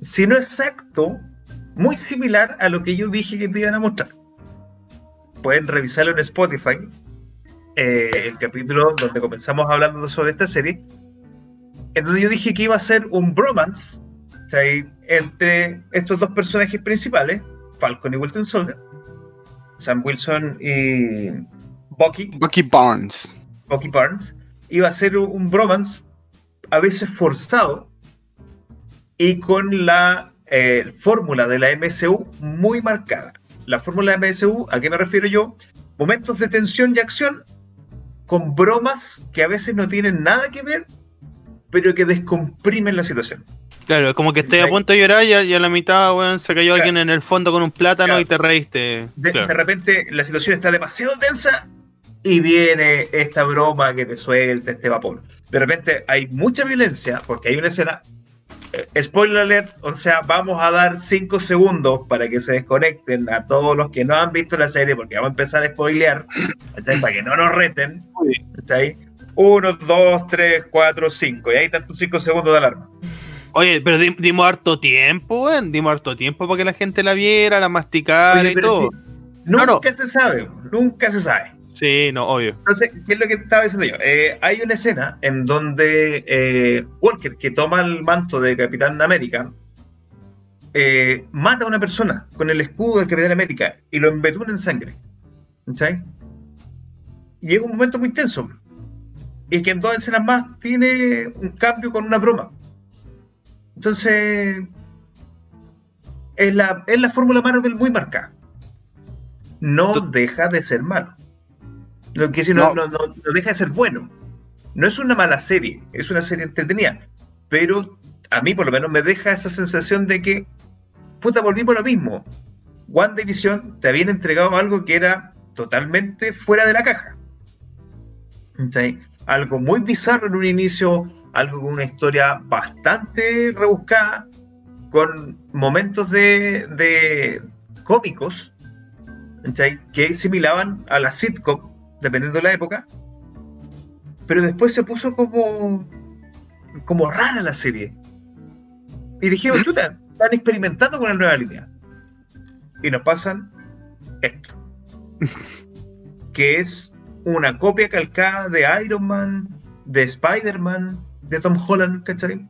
si no exacto, muy similar a lo que yo dije que te iban a mostrar. Pueden revisarlo en Spotify, eh, el capítulo donde comenzamos hablando sobre esta serie, en donde yo dije que iba a ser un bromance entre estos dos personajes principales, Falcon y Wilton Soldier, Sam Wilson y Bucky, Bucky Barnes. Bucky Barnes, iba a ser un- bromance a veces forzado y con la eh, fórmula de la MSU muy marcada. La fórmula de MSU, ¿a qué me refiero yo? Momentos de tensión y acción con bromas que a veces no tienen nada que ver, pero que descomprimen la situación. Claro, como que estés a punto de llorar y a, y a la mitad, se cayó alguien en el fondo con un plátano Claro. y te reíste. De, Claro. de repente la situación está demasiado tensa y viene esta broma que te suelta este vapor. De repente hay mucha violencia porque hay una escena. eh, spoiler alert, o sea, vamos a dar 5 segundos para que se desconecten a todos los que no han visto la serie porque vamos a empezar a spoilear, ¿cachai? para que no nos reten. ¿cachai? 1, 2, 3, 4, 5. Y ahí están tus 5 segundos de alarma. Oye, pero di- dimos harto tiempo, weón. Dimos harto tiempo para que la gente la viera, la masticara Oye, y todo. sí, nunca no. se sabe, nunca se sabe. Sí, no, obvio. Entonces, ¿qué es lo que estaba diciendo yo? Eh, hay una escena en donde eh, Walker, que toma el manto de Capitán América, eh, mata a una persona con el escudo del Capitán América y lo embetuna en sangre. ¿Cachai? Y llega un momento muy tenso. Y que en dos escenas más tiene un cambio con una broma. Entonces, es la, es la fórmula Marvel muy marcada. No deja de ser malo. Lo que sí, no, No. no, deja de ser bueno. No es una mala serie, es una serie entretenida. Pero a mí, por lo menos, me deja esa sensación de que, puta, volvimos a lo mismo. One Division te habían entregado algo que era totalmente fuera de la caja. Algo muy bizarro en un inicio, algo con una historia bastante rebuscada, con momentos de, de cómicos, ¿cachai? que similaban a la sitcom, dependiendo de la época, pero después se puso como, como rara la serie. Y dijimos, chuta, están experimentando con una nueva línea. Y nos pasan esto. que es una copia calcada de Iron Man, de Spider-Man, de Tom Holland, ¿cachai?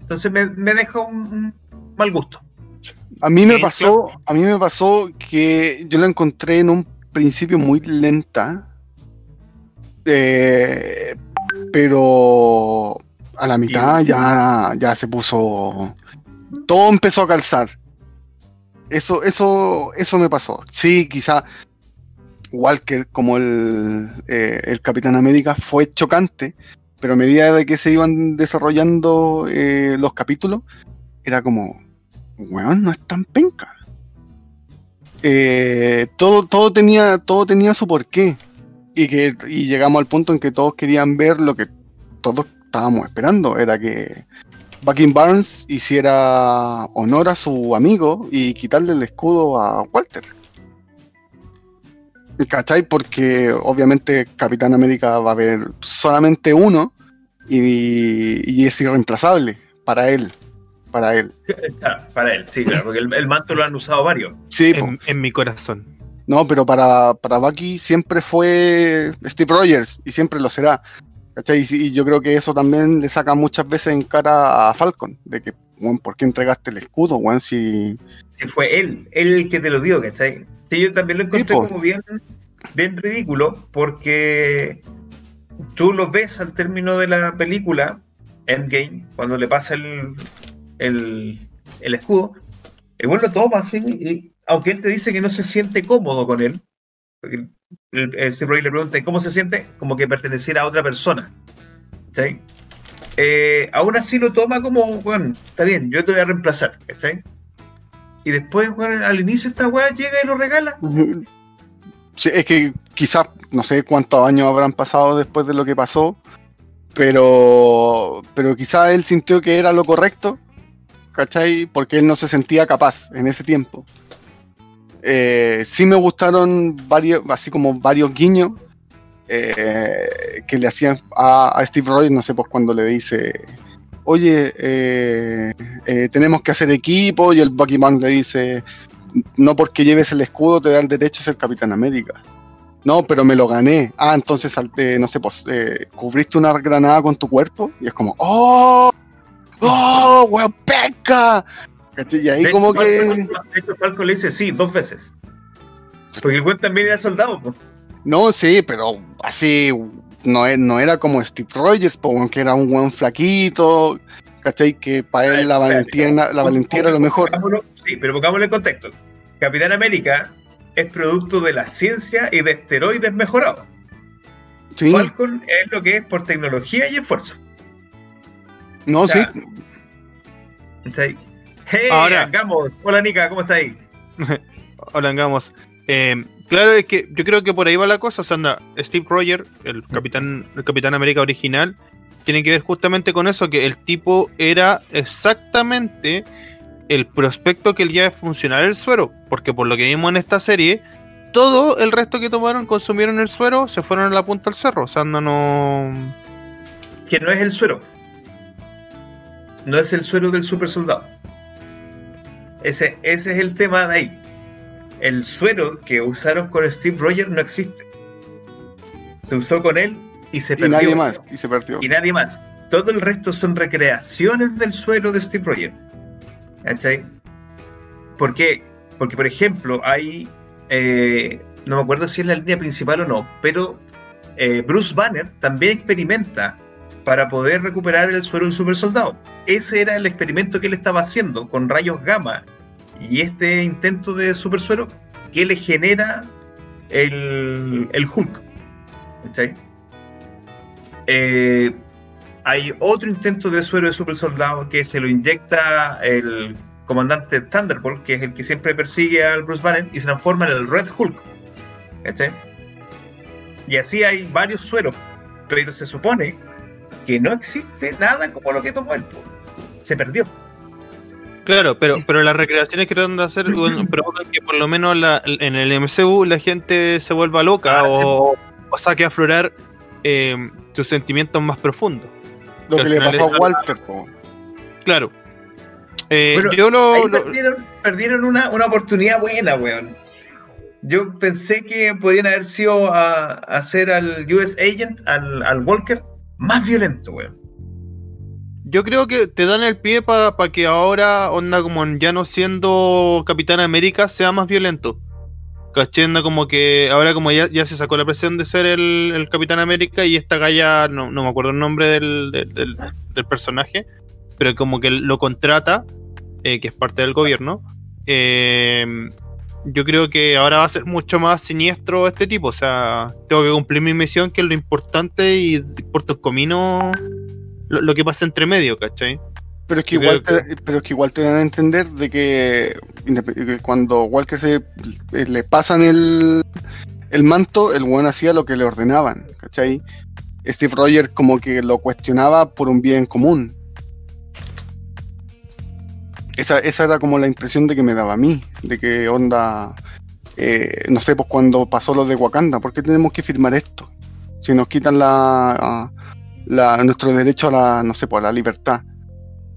Entonces me, me deja un, un mal gusto. A mí me pasó, a mí me pasó que yo la encontré en un principio muy lenta. eh, pero a la mitad ya, ya se puso. Todo empezó a calzar. Eso, eso, eso me pasó. Sí, quizá Walker, como el, eh, el Capitán América, fue chocante, pero a medida de que se iban desarrollando eh, los capítulos, era como, weón, no es tan penca. Eh, todo, todo, tenía, todo tenía su porqué. Y, que, y llegamos al punto en que todos querían ver lo que todos estábamos esperando. Era que Bucking Barnes hiciera honor a su amigo y quitarle el escudo a Walter. ¿Cachai? Porque obviamente Capitán América va a haber solamente uno y, y es irreemplazable para él. Para él. Claro, para él, sí, claro, porque el, el manto lo han usado varios. Sí. En, en mi corazón. No, pero para, para Bucky siempre fue Steve Rogers y siempre lo será. ¿Cachai? Y, yo creo que eso también le saca muchas veces en cara a Falcon, de que, bueno, ¿por qué entregaste el escudo, weón? Si... Si fue él, él el que te lo dio, ¿cachai? Sí, yo también lo encontré como bien, bien ridículo, porque tú lo ves al término de la película, Endgame, cuando le pasa el, el, el escudo, igual lo toma así, y aunque él te dice que no se siente cómodo con él, el, el Rogers le pregunta ¿y cómo se siente, como que perteneciera a otra persona. ¿cachai? Eh, aún así lo toma como, bueno, está bien, yo te voy a reemplazar, ¿cachai? Y después, al inicio esta weá llega y lo regala. Sí, es que quizás, no sé cuántos años habrán pasado después de lo que pasó, pero, pero quizás él sintió que era lo correcto, ¿cachai? Porque él no se sentía capaz en ese tiempo. Eh, sí me gustaron varios, así como varios guiños eh, que le hacían a, a Steve Rogers, no sé, pues cuando le dice, oye, eh, eh, tenemos que hacer equipo, y el Bucky Barnes le dice, no porque lleves el escudo te da el derecho a ser Capitán América. No, pero me lo gané. Ah, entonces, eh, no sé, pues, eh, cubriste una granada con tu cuerpo. Y es como, ¡oh! ¡oh, weón, pesca! Y ahí De como hecho, que... De hecho, Falcon le dice sí, dos veces. Porque el güey también era soldado, pues. No, sí, pero así no, no era como Steve Rogers, que era un buen flaquito, ¿cachai? Que para él la valentía, la valentía era lo mejor. Sí, pero pongámoslo en contexto. Capitán América es producto de la ciencia y de esteroides mejorados. Sí, Falcon es lo que es por tecnología y esfuerzo. no, o sea, sí. ¿Cachai? Hey, Ahora-. Hola Nica, ¿cómo está ahí? Hola, hagamos. Eh, claro, es que yo creo que por ahí va la cosa. O sea, anda, Steve Rogers, el capitán, el capitán América original, tiene que ver justamente con eso, que el tipo era exactamente el prospecto que le iba a funcionar el suero. Porque por lo que vimos en esta serie, todo el resto que tomaron, consumieron el suero, se fueron a la punta del cerro. O sea, no. Que no es el suero. No es el suero del super soldado. Ese, ese es el tema de ahí. El suero que usaron con Steve Rogers no existe. Se usó con él y se Y perdió. nadie más, y se perdió. y nadie más. Todo el resto son recreaciones del suelo de Steve Rogers. ¿Cachai? ¿Por qué? Porque, por ejemplo, hay. eh, no me acuerdo si es la línea principal o no, pero eh, Bruce Banner también experimenta para poder recuperar el suero del super soldado. Ese era el experimento que él estaba haciendo con rayos gamma y este intento de super suero que le genera el, Hulk. Eh, hay otro intento de suero de super soldado que se lo inyecta el comandante Thunderbolt, que es el que siempre persigue al Bruce Banner, y se transforma en el Red Hulk. Y así hay varios sueros, pero se supone que no existe nada como lo que tomó él. Se perdió. Claro, pero, pero las recreaciones que tratan de hacer bueno, provocan que por lo menos la- en el MCU la gente se vuelva loca Ah, o, o saque a aflorar eh, sus sentimientos más profundos. Lo que le pasó a Walter, po. Claro. Eh, Bueno, yo lo, Ahí lo- perdieron, perdieron una, una oportunidad buena, weón. Yo pensé que podían haber sido a, a hacer al US Agent, al, al Walker, más violento, weón. Yo creo que te dan el pie para que ahora, onda, como ya no siendo Capitán América, sea más violento. ¿Cachai? Onda como que ahora como ya, ya se sacó la presión de ser el, Capitán América y esta galla, no, no me acuerdo el nombre del, del, personaje, pero como que lo contrata, eh, que es parte del gobierno. eh, yo creo que ahora va a ser mucho más siniestro este tipo. O sea, tengo que cumplir mi misión, que es lo importante, y importa el comino lo, lo que pasa entre medio, ¿cachai? Pero es que igual te, pero es que igual te dan a entender de que, cuando Walker se eh, le pasan el, el manto, el weón hacía lo que le ordenaban, ¿cachai? Steve Rogers como que lo cuestionaba por un bien común. Esa, esa era como la impresión de que me daba a mí, de que onda, eh, no sé, pues cuando pasó lo de Wakanda, ¿por qué tenemos que firmar esto? Si nos quitan la, la nuestro derecho a la, no sé, pues la libertad.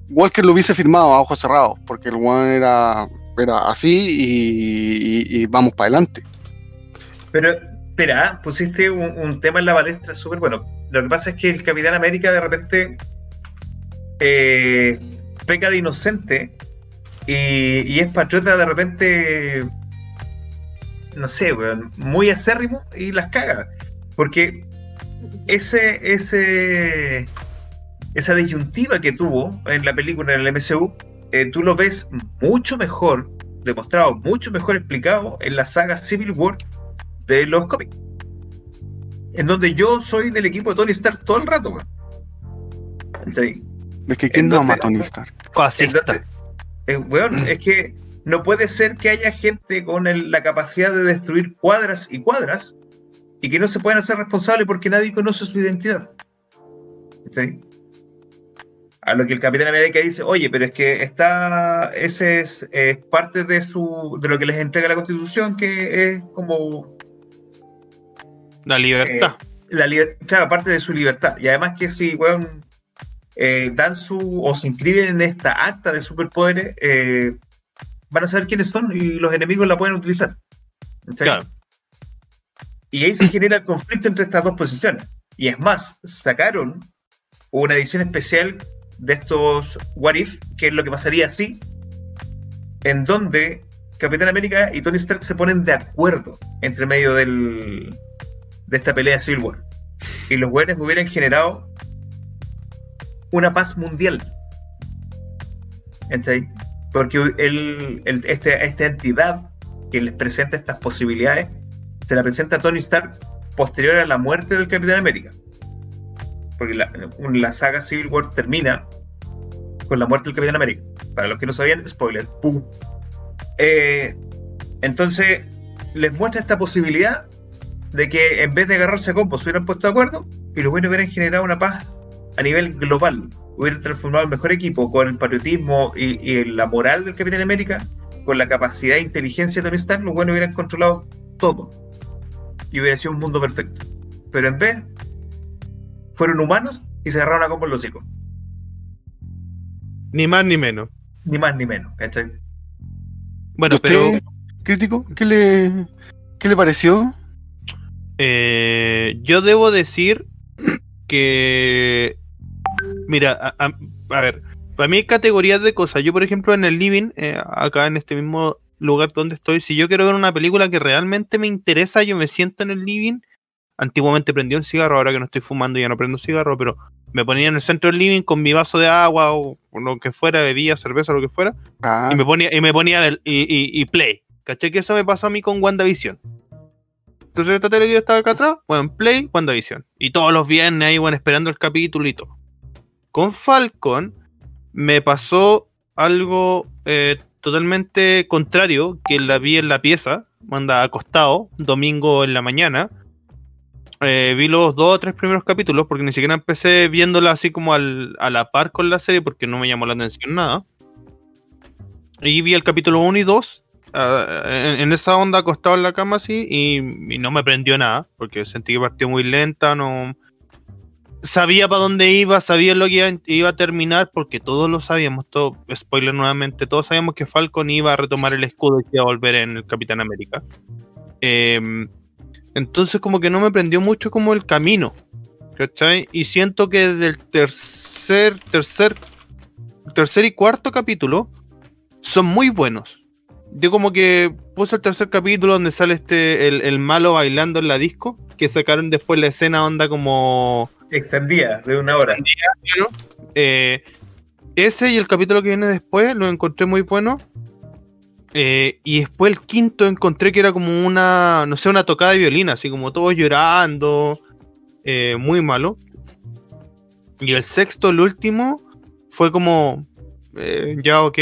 Walker lo hubiese firmado a ojos cerrados, porque el one era, era así y, y- vamos para adelante. Pero, espera, pusiste un, tema en la palestra súper bueno. Lo que pasa es que el Capitán América de repente eh, peca de inocente y, es patriota de repente, no sé, weón, muy acérrimo y las caga. Porque ese, ese, esa disyuntiva que tuvo en la película, en el MCU, eh, tú lo ves mucho mejor, demostrado, mucho mejor explicado en la saga Civil War de los cómics. En donde yo soy del equipo de Tony Stark todo el rato, weón. ¿Cachai? Es que ¿quién ¿En no ama a Tony Stark? Entonces, eh, weón, es que no puede ser que haya gente con el- la capacidad de destruir cuadras y cuadras y que no se puedan hacer responsables porque nadie conoce su identidad. ¿Sí? A lo que el Capitán América dice, oye, pero es que está, ese es eh, parte de su, de lo que les entrega la Constitución, que es como La libertad. la liber- claro, parte de su libertad. Y además que si, weón, eh, dan su, o se inscriben en esta acta de superpoderes, eh, van a saber quiénes son y los enemigos la pueden utilizar. Claro. Y ahí se genera el conflicto entre estas dos posiciones. Y es más, sacaron una edición especial de estos What If, que es lo que pasaría así, en donde Capitán América y Tony Stark se ponen de acuerdo entre medio del, de esta pelea Civil War. Y los buenos hubieran generado una paz mundial. ¿Cachai? Porque el, el- este- esta entidad que les presenta estas posibilidades se la presenta a Tony Stark posterior a la muerte del Capitán América. Porque la, saga Civil War termina con la muerte del Capitán América. Para los que no sabían, spoiler. ¡pum! Eh, entonces, les muestra esta posibilidad de que en vez de agarrarse a combos, se hubieran puesto de acuerdo y los buenos hubieran generado una paz a nivel global. Hubieran transformado el mejor equipo con el patriotismo y, y la moral del Capitán América, con la capacidad e inteligencia de Tony Stark, los buenos hubieran controlado todo y hubiera sido un mundo perfecto. Pero en vez, fueron humanos y se agarraron a combos los hijos. Ni más ni menos. Ni más ni menos, ¿cachai? Bueno, ¿Y usted, pero crítico, ¿qué le, qué le pareció? eh, yo debo decir que. Mira, a, a- a ver, para mí hay categorías de cosas. Yo, por ejemplo, en el living, eh, acá en este mismo lugar donde estoy, si yo quiero ver una película que realmente me interesa, yo me siento en el living. Antiguamente prendía un cigarro, ahora que no estoy fumando ya no prendo cigarro, pero me ponía en el centro del living con mi vaso de agua o, lo que fuera, bebía, cerveza, lo que fuera, Ah, y me ponía, y me ponía el- y, y- y play. ¿Caché? Que eso me pasó a mí con WandaVision. Entonces esta tele que yo estaba acá atrás, bueno, play, WandaVision. Y todos los viernes ahí, bueno, esperando el capítulo y todo. Con Falcon me pasó algo eh, totalmente contrario, que la vi en la pieza, manda acostado, domingo en la mañana. Eh, vi los dos o tres primeros capítulos, porque ni siquiera empecé viéndola así como al- a la par con la serie, porque no me llamó la atención nada. Y vi el capítulo 1 y 2 ah, en, esa onda acostado en la cama así y, y no me prendió nada porque sentí que partió muy lenta, no sabía para dónde iba, sabía lo que iba, a terminar porque todos lo sabíamos, todo spoiler nuevamente, todos sabíamos que Falcon iba a retomar el escudo y que iba a volver en el Capitán América. Em, entonces como que no me prendió mucho como el camino, ¿cachai? Y siento que del tercer tercer, tercer, tercer y cuarto capítulo son muy buenos. Yo como que puse el tercer capítulo donde sale este el, el malo bailando en la disco, que sacaron después la escena onda como Extendida de una hora. Eh, ese y el capítulo que viene después lo encontré muy bueno. Eh, y después el quinto encontré que era como una, no sé, una tocada de violín, así como todos llorando. eh, muy malo. Y el sexto, el último, fue como, ya ok.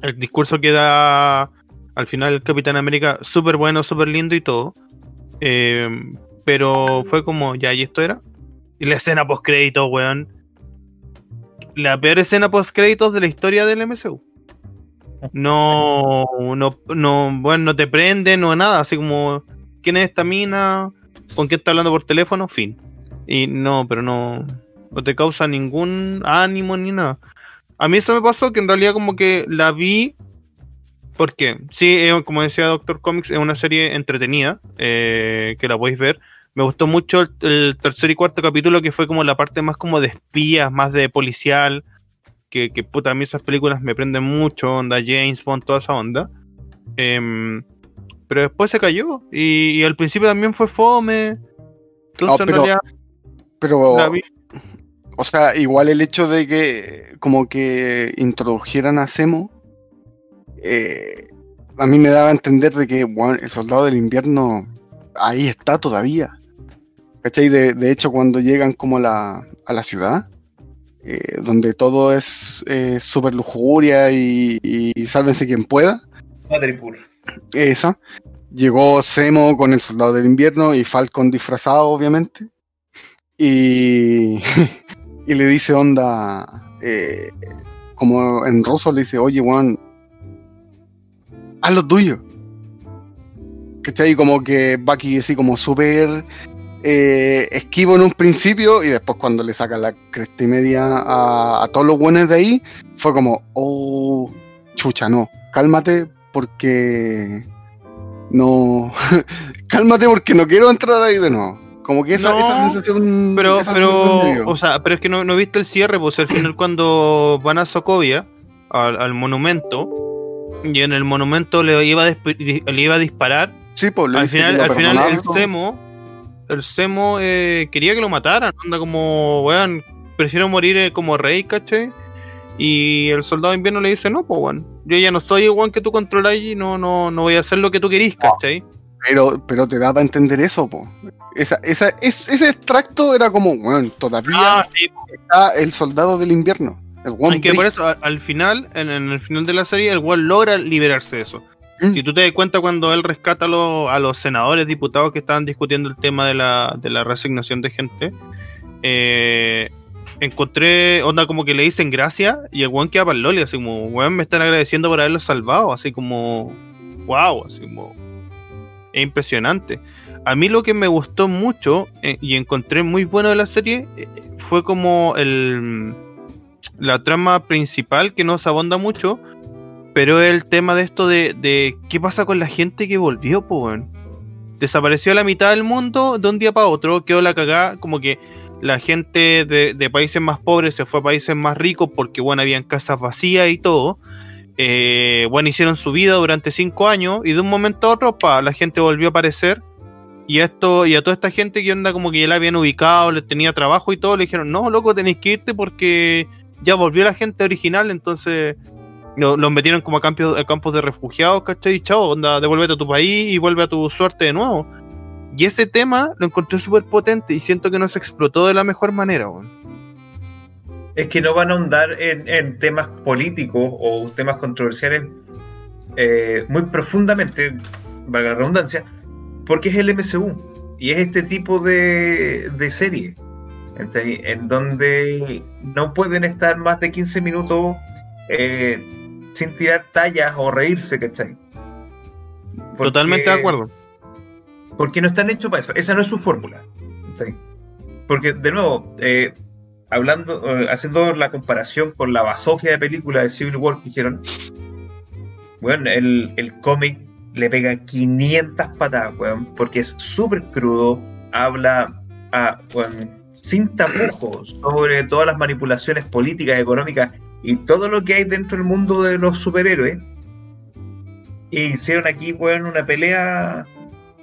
El discurso que da al final Capitán América, súper bueno, súper lindo y todo. Pero fue como, ya, y esto era. Y la escena post créditos, weón. La peor escena post créditos de la historia del MCU. No, no, no, bueno, no te prende, no nada. Así como, ¿quién es esta mina? ¿Con quién está hablando por teléfono? Fin. Y no, pero no, no te causa ningún ánimo ni nada. A mí eso me pasó que en realidad como que la vi porque sí, como decía Doctor Comics, es una serie entretenida eh, que la podéis ver. Me gustó mucho el, el tercer y cuarto capítulo que fue como la parte más como de espías, más de policial. Que, que puta, a mí esas películas me prenden mucho, onda James Bond, toda esa onda. Em, pero después se cayó. Y, y al principio también fue fome. Entonces en pero- realidad Pero, la vi- o sea, igual el hecho de que como que introdujeran a Semo, eh, a mí me daba a entender de que bueno, el soldado del invierno ahí está todavía. ¿Cachai? De, de hecho, cuando llegan como a la, a la ciudad, eh, donde todo es eh, súper lujuria y, y sálvense quien pueda, Madripoor. esa. Llegó Semo con el soldado del invierno y Falcon disfrazado, obviamente. Y, y le dice onda, eh, como en ruso le dice, oye Juan, haz lo tuyo. ¿Cachai? Como que Bucky así como súper eh, esquivo en un principio y después cuando le saca la cresta y media a, a todos los buenos de ahí, fue como, oh, chucha, no, cálmate porque no, cálmate porque no quiero entrar ahí de nuevo. Como que esa, No, esa sensación. Pero, esa pero, sensación o sea, pero es que no, no viste el cierre, pues al final cuando van a Sokovia, al, al monumento, y en el monumento le iba a, le iba a disparar, sí, pues le al final, al final el. Semo, el Semo eh, quería que lo mataran, anda como, weón, prefiero morir eh, como rey, ¿cachai? Y el soldado de invierno le dice, no, pues weón, yo ya no soy el weón que tú controlas y no, no, no voy a hacer lo que tú querís, ¿cachai? Pero, pero te daba a entender eso, po. Esa, esa, es- ese extracto era como, bueno, todavía Ah, sí, está el soldado del invierno. El One Aunque por eso, al final, en, en el final de la serie, el weón logra liberarse de eso. Mm. Si tú te das cuenta cuando él rescata a los, a los senadores, diputados que estaban discutiendo el tema de la, de la resignación de gente, eh, encontré onda como que le dicen gracias y el weón queda para el loli, así como, weón, me están agradeciendo por haberlos salvado, así como, wow, así como, es impresionante. A mí lo que me gustó mucho eh, y encontré muy bueno de la serie eh, fue como el la trama principal que no se abonda mucho, pero el tema de esto de, de qué pasa con la gente que volvió, weón. Desapareció la mitad del mundo de un día para otro, quedó la cagada, como que la gente de, de países más pobres se fue a países más ricos porque, bueno, habían casas vacías y todo. Eh, bueno, hicieron su vida durante cinco años y de un momento a otro, pa, la gente volvió a aparecer. Y esto, y a toda esta gente que onda como que ya la habían ubicado, les tenía trabajo y todo, le dijeron, no, loco, tenéis que irte porque ya volvió la gente original, entonces lo- los metieron como a campos, a campos de refugiados, ¿cachai? Chao, onda, devuélvete a tu país y vuelve a tu suerte de nuevo. Y ese tema lo encontré súper potente y siento que no se explotó de la mejor manera, weón. es que no van a ahondar en, en temas políticos o temas controversiales eh, muy profundamente, valga la redundancia, porque es el MCU y es este tipo de, de serie en donde no pueden estar más de 15 minutos eh, sin tirar tallas o reírse, ¿cachai? Porque- Totalmente de acuerdo. porque no están hechos para eso. Esa no es su fórmula. ¿sí? Porque, de nuevo, eh, hablando, eh, haciendo la comparación con la basofia de película de Civil War que hicieron, bueno, el, el cómic le pega 500 patadas, weón, porque es súper crudo, habla a, weón, sin tapujos sobre todas las manipulaciones políticas, económicas y todo lo que hay dentro del mundo de los superhéroes. E hicieron aquí, bueno, una pelea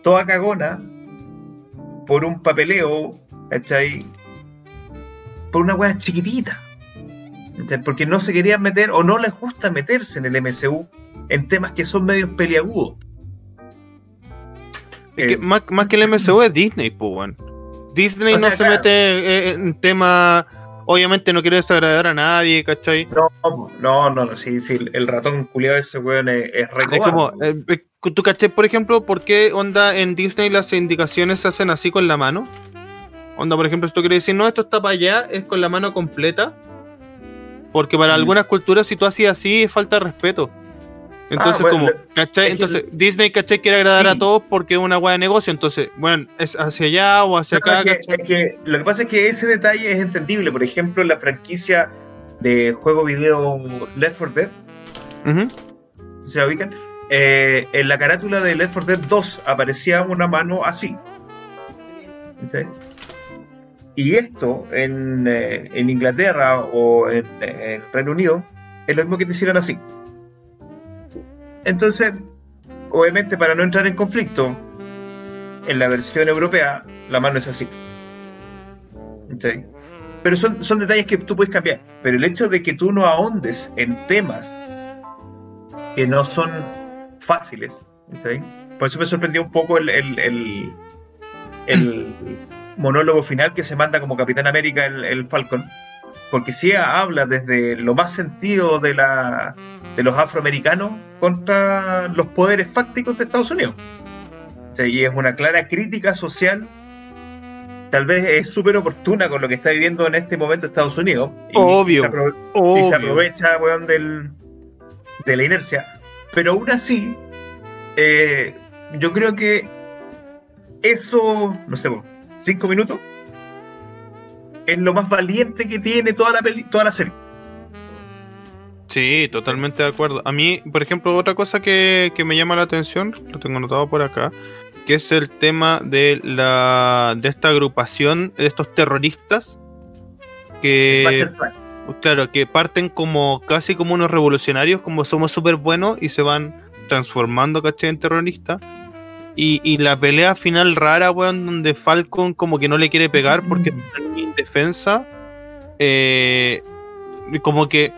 toda cagona por un papeleo, ¿cachai? Por una weá chiquitita. ¿cachai? Porque no se querían meter o no les gusta meterse en el MCU en temas que son medios peliagudos. Es que Eh, más, más que el MCU es Disney, pues, weón. Disney O no se claro. mete eh, en temas. Obviamente no quiere desagradar a nadie, ¿cachai? No, no, no, no, sí, sí, el ratón culiado ese weón es, es re Es como, eh, eh, ¿tú caché, por ejemplo, por qué onda en Disney las indicaciones se hacen así con la mano? Onda, por ejemplo, si tú quieres decir, no, esto está para allá, es con la mano completa. Porque para Mm. algunas culturas, si tú hacías así, es falta de respeto. Entonces, Ah, bueno, como, ¿cachai? Entonces, Disney, ¿cachai? Quiere agradar a todos porque es una weá de negocio. Entonces, bueno, es hacia allá o hacia acá, es, que, ¿cachai? es que lo que pasa es que ese detalle es entendible. Por ejemplo, la franquicia de juego video Left 4 Dead, Ujú. ¿se la ubican? Eh, en la carátula de Left 4 Dead 2 aparecía una mano así. Y esto en, eh, en Inglaterra o en, en Reino Unido es lo mismo que te hicieron así. Entonces, obviamente para no entrar en conflicto, en la versión europea la mano es así. ¿Ok? Pero son, son detalles que tú puedes cambiar. Pero el hecho de que tú no ahondes en temas que no son fáciles, ¿ok? por eso me sorprendió un poco el, el, el- el monólogo final que se manda como Capitán América el, el Falcon, porque sí habla desde lo más sentido de, la, de los afroamericanos contra los poderes fácticos de Estados Unidos. O sea, y es una clara crítica social, tal vez es súper oportuna con lo que está viviendo en este momento Estados Unidos. Y Obvio. se y se aprovecha, weón, del, de la inercia. Pero aún así, eh, yo creo que eso, no sé, cinco minutos, es lo más valiente que tiene toda la, peli toda la serie. Sí, totalmente de acuerdo. A mí, por ejemplo, otra cosa que, que me llama la atención, lo tengo anotado por acá, que es el tema de la de esta agrupación de estos terroristas que claro, que parten como casi como unos revolucionarios, como somos súper buenos y se van transformando, ¿cachai? En terroristas. Y, y la pelea final rara, weón, donde Falcon como que no le quiere pegar porque está en indefensa. Eh, como que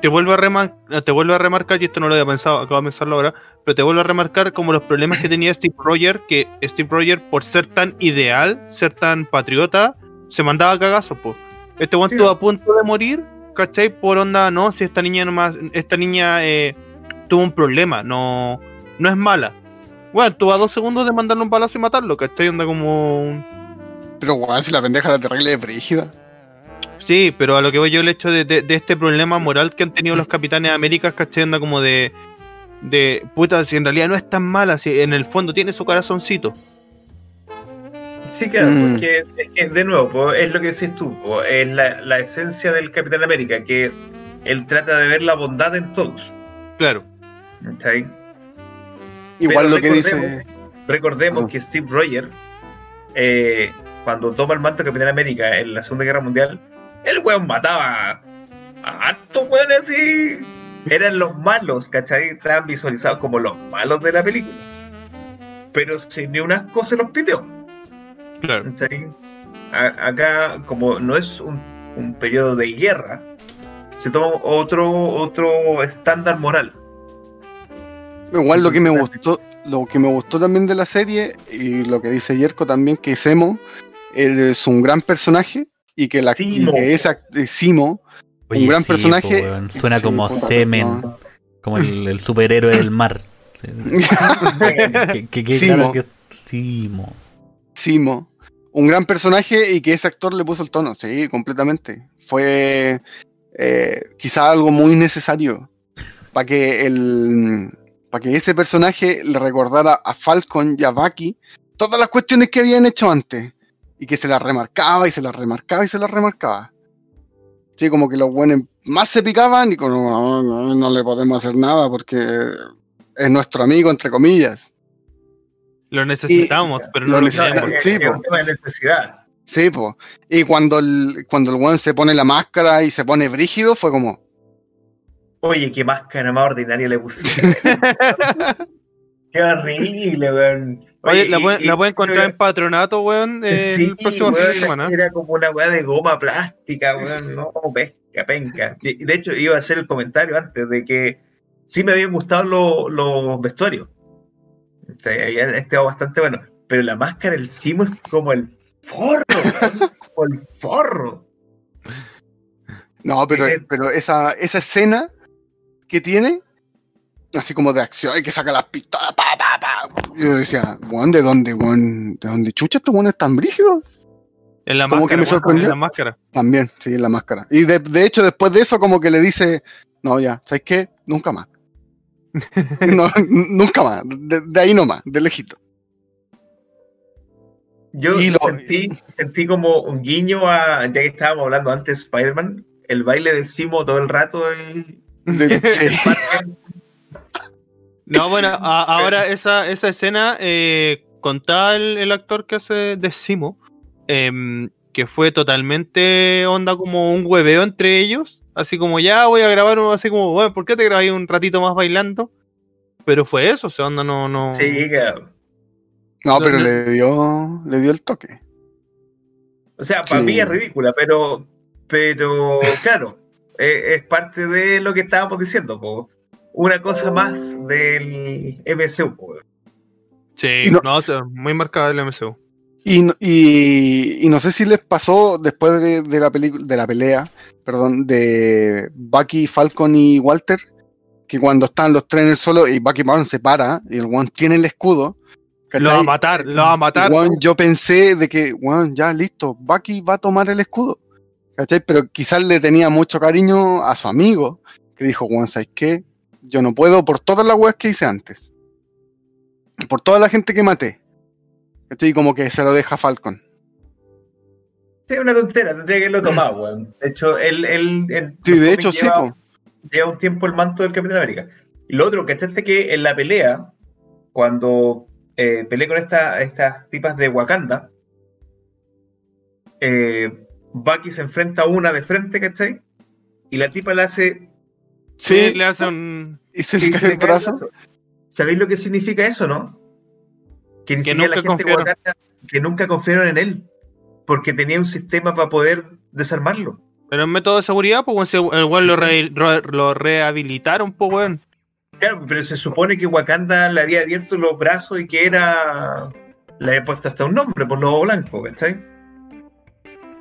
te vuelvo a remar- te vuelvo a remarcar, y esto no lo había pensado, acabo de pensarlo ahora, pero te vuelvo a remarcar como los problemas que tenía Steve Rogers, que Steve Rogers, por ser tan ideal, ser tan patriota, se mandaba cagazos, pues. Este Sí. estuvo a punto de morir, ¿cachai? Por onda, no, si esta niña nomás, esta niña eh, tuvo un problema, no, no es mala. Bueno, tuvo a dos segundos de mandarle un balazo y matarlo, ¿cachai? Onda como un- Pero weón, si la pendeja era terrible de brígida. Sí, pero a lo que voy yo el hecho de, de- de este problema moral que han tenido los capitanes de América, ¿cachai? Onda como de, de, puta, si en realidad no es tan mala, si en el fondo tiene su corazoncito. Sí, claro, Mm. porque es que, de nuevo, po, es lo que decís tú, po, es la, la esencia del Capitán América, que él trata de ver la bondad en todos. Claro. ¿cachai? Igual Pero lo que dice. recordemos- Ah. que Steve Rogers, eh, cuando toma el manto de Capitán América en la Segunda Guerra Mundial, el weón mataba a hartos weones así. Eran los malos, ¿cachai? Estaban visualizados como los malos de la película. Pero sin ni unas cosas los piteó. Claro. ¿cachai? A- acá, como no es un, un periodo de guerra, se toma otro, otro estándar moral. Igual lo que me gustó, lo que me gustó también de la serie, y lo que dice Yerko también, que Semo él es un gran personaje y que la y Simo. que es act- eh, Simo, Oye, gran sí, personaje- po, weón. Suena Sí, como semen, no. como el, el superhéroe del mar. Que, que, que Simo. claro que Simo. Simo, un gran personaje y que ese actor le puso el tono, sí, completamente. Fue eh, quizá algo muy necesario para que el para que ese personaje le recordara a Falcon y a Bucky todas las cuestiones que habían hecho antes y que se las remarcaba y se las remarcaba y se las remarcaba. Sí, como que los buenos más se picaban y como no, no, no le podemos hacer nada porque es nuestro amigo entre comillas. Lo necesitamos, pero no lo necesitamos. sí, po. necesidad. Sí, po. Y cuando el, cuando el weón se pone la máscara y se pone brígido, fue como. Oye, qué máscara más ordinaria le pusieron. qué horrible, weón. Oye, la y- pueden, y- la pueden encontrar en patronato, weón, eh, Sí, el próximo weón, fin de semana. Era como una weá de goma plástica, weón. No, pesca, penca. De hecho, iba a hacer el comentario antes de que sí me habían gustado los, los vestuarios. O sea, habían estado bastante bueno. Pero la máscara, el cimo es como el forro, weón, como el forro. No, pero, Eh, pero esa, esa escena que tiene, así como de acción, y que saca las pistolas, pa, pa, pa. Yo decía, weón, ¿de dónde, weón? ¿De dónde chucha estos weones tan brígidos? En la como que máscara, me weón, sorprendió. en la máscara. También, sí, en la máscara. Y de, de hecho, después de eso, como que le dice, no, ya, ¿sabes qué? Nunca más. No, nunca más. De, de ahí nomás, de lejito. Yo lo- sentí, sentí como un guiño a, ya que estábamos hablando antes, Spider-Man, el baile de Simo todo el rato. y- De- sí. No, bueno, a- ahora esa, esa escena eh, contaba el, el actor que hace de Simo, em, que fue totalmente onda como un hueveo entre ellos, así como ya voy a grabar uno así como, bueno, ¿por qué te grabé un ratito más bailando? Pero fue eso, o sea, onda no, no. Sí, cabrón. No, pero No, le dio, le dio el toque. O sea, para Sí. mí es ridícula, pero, pero claro, eh, es parte de lo que estábamos diciendo. po. Una cosa más del MCU. Sí, no- no, muy marcada el MCU. Y, no- y, y no sé si les pasó después de, de la película, de la pelea, perdón, de Bucky, Falcon y Walter, que cuando están los tres en el solo y Bucky Brown se para y el one tiene el escudo. Lo va a matar, lo va a matar. Yo pensé de que, bueno, ya listo, Bucky va a tomar el escudo. ¿Cachai? Pero quizás le tenía mucho cariño a su amigo, que dijo, bueno, ¿sabes qué? Yo no puedo por todas las weas que hice antes. Por toda la gente que maté. ¿Cachai? Y como que se lo deja Falcon. Sí, una tontera, tendría que haberlo tomado, weón. De hecho, él, él, en Sí, de hecho, sí, lleva, po. lleva un tiempo el manto del Capitán América. Y lo otro, ¿cachaste que en la pelea, cuando eh, peleé con esta- estas tipas de Wakanda, eh, Bucky se enfrenta a una de frente, ¿cachai? Y la tipa le hace Sí, le hace un. y se le cae el brazo. brazo. ¿Sabéis lo que significa eso, no? Que ni Que nunca la gente confiaron. Wakanda- que nunca confiaron en él. Porque tenía un sistema para poder desarmarlo. Pero en método de seguridad, pues, el weón lo, re- lo rehabilitaron, pues, weón. Claro, pero se supone que Wakanda le había abierto los brazos y que era. Le había puesto hasta un nombre por lobo blanco, ¿cachai?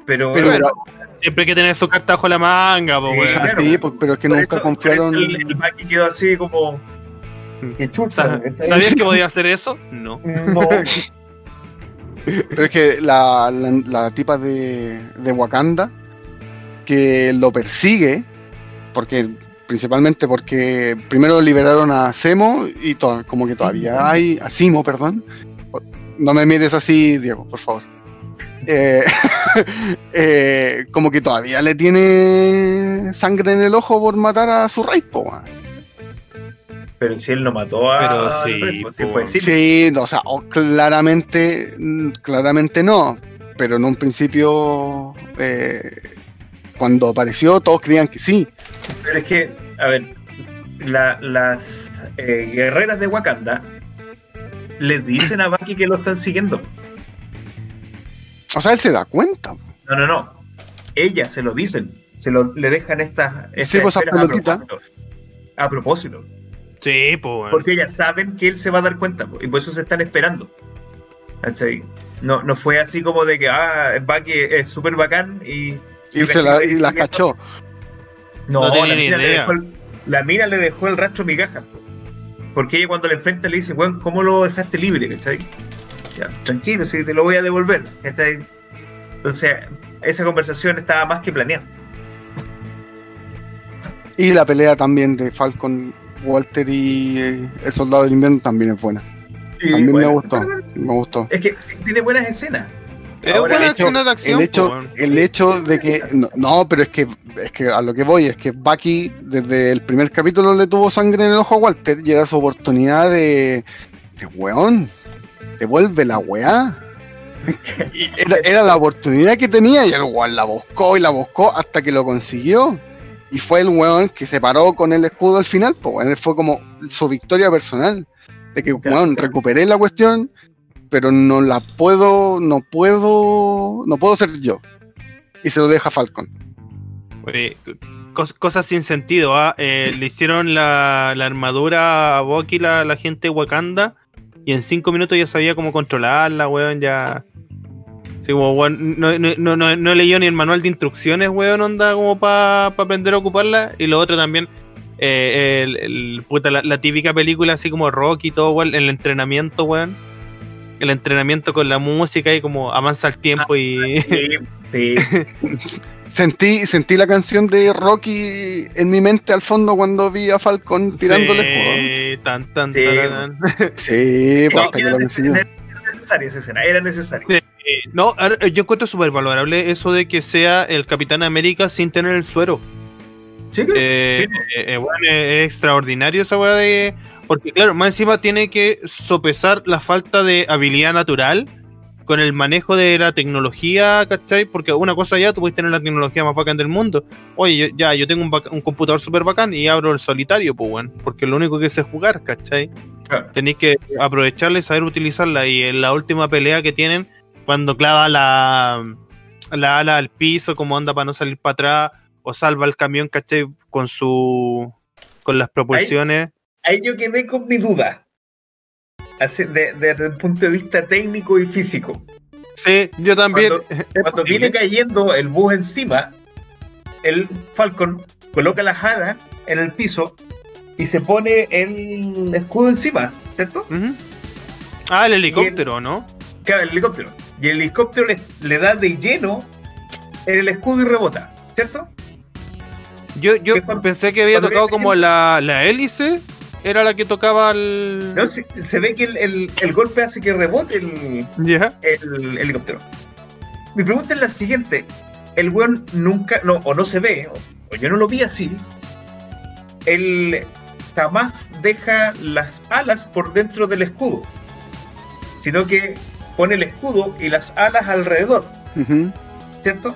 Pero, Pero, bueno, Siempre hay que tener su carta bajo la manga, Sí, claro, sí, po. pues, pero es que nunca eso- confiaron. El, el Bucky quedó así como. Qué chucha. ¿Sabías que podía hacer eso? No. No. Pero es que la, la, la tipa de, de Wakanda que lo persigue, porque principalmente porque primero liberaron a Semo y to- como que todavía hay, a Simo, perdón. No me mires así, Diego, por favor. Eh, eh, como que todavía le tiene sangre en el ojo por matar a su rey, po. Pero si él no mató a. Pero sí, rey, pues, fue Silvio. Sí, o sea, o claramente, mm, claramente no, pero en un principio, eh, cuando apareció, todos creían que sí. Pero es que, a ver, la- las eh, guerreras de Wakanda les dicen a Bucky que lo están siguiendo. O sea, él se da cuenta. No, no, no. Ellas se lo dicen. Se lo, le dejan estas. estas pues, esas esferas a propósito. A propósito. Sí, pues. Porque ellas saben que él se va a dar cuenta. po, Y por eso se están esperando. ¿Cachai? No, no fue así como de que, ah, Bucky es súper bacán y. Y, se la, y las cachó. No, No la, ni mina le idea. dejó el, la mina le dejó el rastro migaja. Porque ella cuando le enfrenta le dice, weón, ¿cómo lo dejaste libre? ¿Cachai? Ya, tranquilo, si te lo voy a devolver. Entonces, esa conversación estaba más que planeada. Y la pelea también de Falcon, Walter y eh, el Soldado del Invierno también es buena. También me bueno, gustó, me gustó. Es que tiene buenas escenas. Es Ahora, buena el hecho- escena de acción, el hecho, el hecho de que no, no, pero es que es que a lo que voy es que Bucky desde el primer capítulo le tuvo sangre en el ojo a Walter y era su oportunidad de, de weón, devuelve la weá. Y era, era la oportunidad que tenía y el weón la buscó y la buscó hasta que lo consiguió. Y fue el weón que se paró con el escudo al final, pues fue como su victoria personal. De que, Claro, weón, claro. recuperé la cuestión, pero no la puedo, no puedo, no puedo ser yo. Y se lo deja a Falcon. Oye, cos- cosas sin sentido. ¿ah? Eh, le hicieron la, la armadura a Bucky, la, la gente de Wakanda, y en cinco minutos ya sabía cómo controlarla, weón. Ya. Como, weón, no, no, no, no, no leyó ni el manual de instrucciones, weón, onda como para aprender a ocuparla. Y lo otro también, eh, el, el- puta, la, la típica película así como Rocky y todo, weón, el entrenamiento, weón. El entrenamiento con la música y como avanza el tiempo y. Sí, sí. Sentí, sentí la canción de Rocky en mi mente al fondo cuando vi a Falcon tirando el Sí, tan, tan, Sí, pues, No, hasta que era lo consiguió. necesaria era necesaria esa escena, era necesaria. Sí. Eh, No, yo encuentro súper valorable eso de que sea el Capitán América sin tener el suero. Eh, Sí. eh, eh, bueno, es extraordinario esa weá de. Porque, claro, más encima tiene que sopesar la falta de habilidad natural con el manejo de la tecnología, ¿cachai? Porque una cosa ya, tú puedes tener la tecnología más bacán del mundo. Oye, yo- ya, yo tengo un, un computador súper bacán y abro el solitario, pues, weón. Porque lo único que sé es jugar, ¿cachai? Claro. Tenéis que aprovecharla y saber utilizarla. Y en la última pelea que tienen, cuando clava la, la ala al piso, como anda para no salir para atrás, o salva el camión, ¿cachai? Con su. con las propulsiones. Ahí yo quedé con mi duda. Así, de- desde el punto de vista técnico y físico. Sí, yo también. Cuando- viene cayendo el bus encima, el Falcon coloca las alas en el piso y se pone el escudo encima, ¿cierto? Ah, el helicóptero, ¿no? Claro, el helicóptero. Y el helicóptero le, le da de lleno en el escudo y rebota, ¿cierto? Yo, yo cuando- pensé que había tocado como la, la hélice. Era la que tocaba el. No, se, se ve que el, el- el golpe hace que rebote el, el helicóptero. Mi pregunta es la siguiente. El weón nunca, no, o no se ve, o, o yo no lo vi así. Él jamás deja las alas por dentro del escudo. Sino que pone el escudo y las alas alrededor, Ujú. ¿cierto?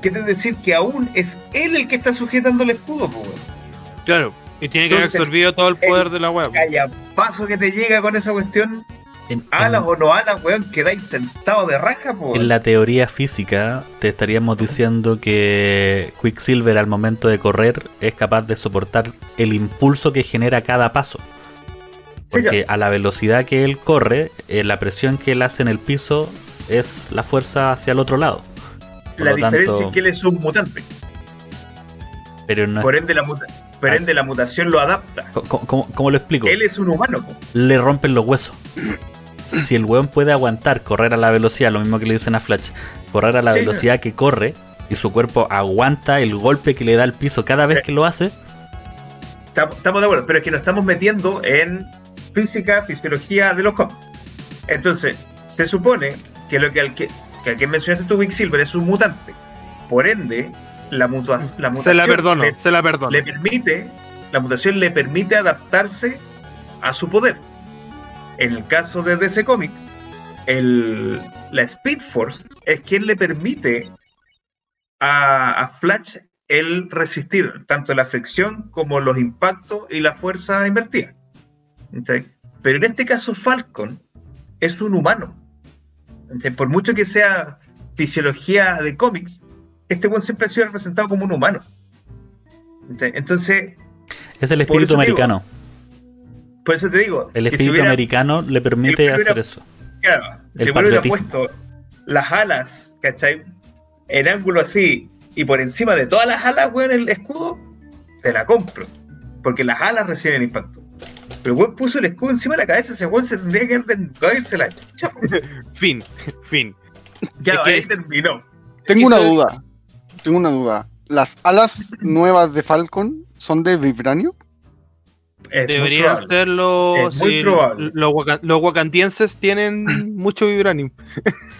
Quiere decir que aún es él el que está sujetando el escudo, po. Claro. Y tiene que haber absorbido todo el poder de la web. Calla paso que te llega con esa cuestión, En, alas en- o no alas, weón, quedáis sentado de raja, po, en la teoría física te estaríamos diciendo que Quicksilver al momento de correr es capaz de soportar el impulso que genera cada paso. Sí, Porque a la velocidad que él corre, eh, la presión que él hace en el piso es la fuerza hacia el otro lado. Por La lo diferencia tanto, es que él es un mutante. pero no es- Por ende, la, muta- por Ah. ende, la mutación lo adapta. ¿cómo, cómo- cómo lo explico? Él es un humano. po. le rompen los huesos. Si el weón puede aguantar correr a la velocidad, lo mismo que le dicen a Flash, correr a la Sí, velocidad que corre y su cuerpo aguanta el golpe que le da al piso cada vez Sí. que lo hace, Estamos estamos de acuerdo, pero es que nos estamos metiendo en física, fisiología de los cómics. Entonces, se supone que lo que al que, que al que mencionaste tú, Quicksilver, es un mutante. Por ende, la, mutua- la Se mutación la perdono, le, se la perdono. le permite, la mutación le permite adaptarse a su poder. En el caso de DC Comics, el, la Speed Force es quien le permite a, a Flash el resistir tanto la fricción como los impactos y la fuerza invertida. ¿Sí? Pero en este caso Falcon es un humano. ¿Sí? Por mucho que sea fisiología de cómics, este buen siempre ha sido representado como un humano. Entonces, es el Por espíritu digo, americano. por eso te digo, El si espíritu hubiera- americano le permite si hubiera- hacer eso. Claro, El si hubiera puesto las alas, ¿cachai? En ángulo así, y por encima de todas las alas, weón, el escudo, te la compro. Porque las alas reciben impacto. Pero weón puso el escudo encima de la cabeza, ese weón se tendría que caerse la chucha. Fin, fin. Ya, Es que ahí terminó. Tengo una duda. Tengo una duda. ¿Las alas nuevas de Falcon son de vibranio? Es Deberían probable. ser los. Es muy probable. Los, los wakandienses tienen mucho vibranium.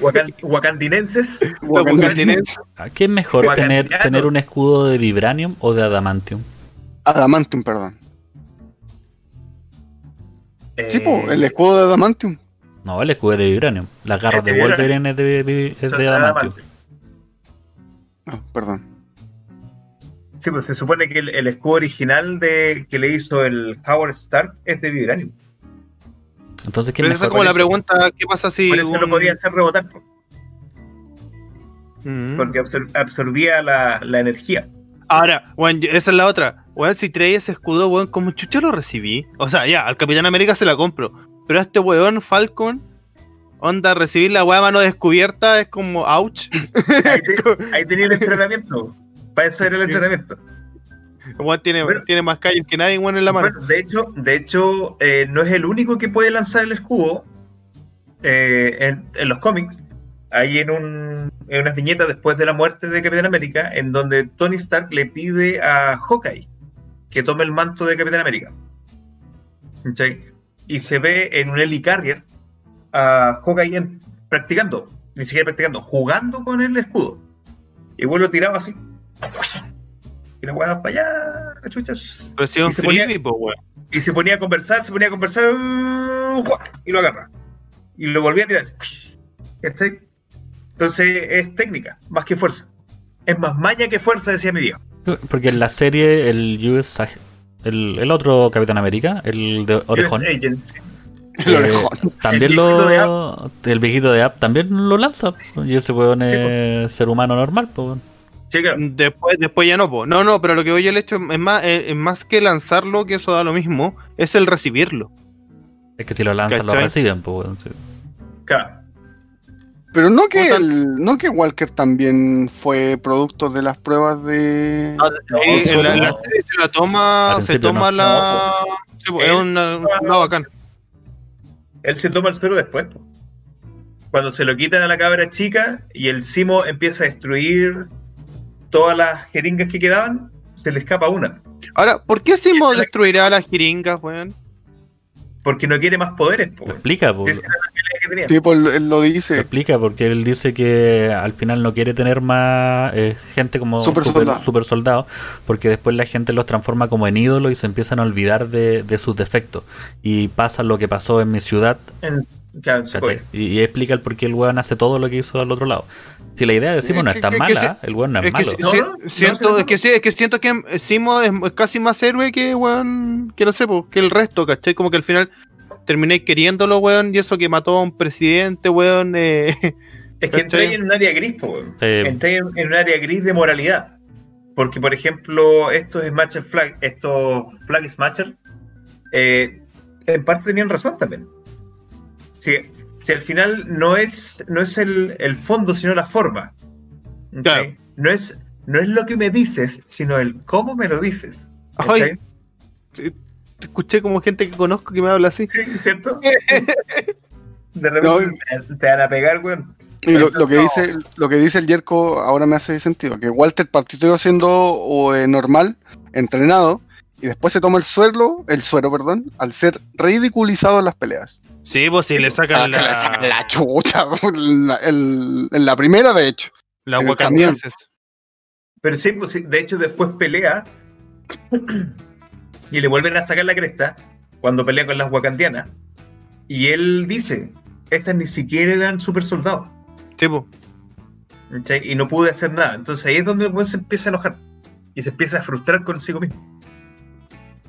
Wakan- Wakandinenses, Los wakandienses. ¿A ¿Qué es mejor tener, tener un escudo de vibranium o de adamantium? Adamantium, perdón. eh, Sí, po, el escudo de Adamantium. No el escudo es de Vibranium. Las garras de de Wolverine es de Adamantium. Ah, perdón. Sí, pues se supone que el, el escudo original de que le hizo el Howard Stark es de Vibranium. Entonces, ¿quién Pero esa es como la pregunta, ¿qué pasa si Por eso un- podía hacer rebotar, Mm. porque absor- absorbía la, la energía. Ahora, yo- esa es la otra. Weón, si traía ese escudo, weón, ¿cómo chucha lo recibí? O sea, ya, al Capitán América se la compro. Pero a este weón, Falcon, onda, recibir la weá mano descubierta es como, ouch. Ahí, te- ahí tenía el entrenamiento. Para eso era el entrenamiento. Weón tiene, Bueno. tiene más callos que nadie, weón, en la mano. Bueno, de hecho, de hecho eh, no es el único que puede lanzar el escudo eh, en, en los cómics. Hay en, un, en unas viñetas después de la muerte de Capitán América, en donde Tony Stark le pide a Hawkeye que tome el manto de Capitán América. ¿Cachai? Y se ve en un Helicarrier a Hawkeye en- practicando, ni siquiera practicando, jugando con el escudo. Y vuelo tirado así. Y la weá para allá, la chucha. Pero si es un y se ponía- frisbee, po, weón. Y se ponía a conversar, se ponía a conversar, uh, y lo agarra. Y lo volvía a tirar. ¿Cachai? Entonces es técnica, más que fuerza. Es más maña que fuerza, decía mi viejo. Porque en la serie, el US, el, el otro Capitán América, el de Orejón, US Agent, sí. El eh, también El lo. El viejito de App también lo lanza. Y ese weón es ser humano normal, pues. weón. Sí, claro. Después, después ya no, po. No, no, pero lo que voy el hecho es más, es, es más que lanzarlo, que eso da lo mismo, es el recibirlo. Es que si lo lanzan, lo reciben, pues. weón, sí. claro. Pero no que el, no que Walker también fue producto de las pruebas de. No, Eh, eso en la, no. la serie se la toma, se toma no. la. Sí, es una, un soldado bacán. Él se toma el suero después. po. Cuando se lo quitan a la cabra chica y el Simo empieza a destruir todas las jeringas que quedaban, se le escapa una. Ahora, ¿por qué Simo destruirá las jeringas, weón? Porque no quiere más poderes. Po, Lo explica. Esa era la pelea que tenía. Sí, pues él lo Lo dice. explica porque él dice que al final no quiere tener más eh, gente como Super super, soldado. super soldado, porque después la gente los transforma como en ídolos y se empiezan a olvidar de, de sus defectos. Y pasa lo que pasó en mi ciudad, En- y, y explica el por qué el weón hace todo lo que hizo al otro lado. Si la idea de Simo Es no que- es tan mala, el weón no es, Es que, malo. si- No, si- no, no, siento, no, es que, es que siento que Simo es es casi más héroe que, weón, que no sé, que el resto, ¿cachai? Como que al final terminé queriéndolo, weón, y eso que mató a un presidente, weón, eh, Es que entré en un área gris, po, weón. Sí. Entré en, en un área gris de moralidad. Porque, por ejemplo, estos Smasher Flag, estos Flag Smasher, eh, en parte tenían razón también. Si, si al final no es, no es el, el fondo, sino la forma. ¿ok? Claro. No, es, no es lo que me dices, sino el cómo me lo dices. ¿ok? Ay. escuché como gente que conozco que me habla así. Sí, ¿cierto? De repente te, te van a pegar, weón. Y lo, lo que No. dice, lo que dice el Yerko ahora me hace sentido, que Walter partió siendo o, eh, normal, entrenado, y después se toma el suero, el suero, perdón, al ser ridiculizado en las peleas. Sí, pues si le sacan le la, sacan la chucha, en la, el- en la primera de hecho. la wakandienses. Pero sí, pues, sí, de hecho después pelea y le vuelven a sacar la cresta cuando pelea con las wakandianas. Y él dice, estas ni siquiera eran super soldados. Sí, pues. Y no pude hacer nada. Entonces ahí es donde el se empieza a enojar. Y se empieza a frustrar consigo mismo.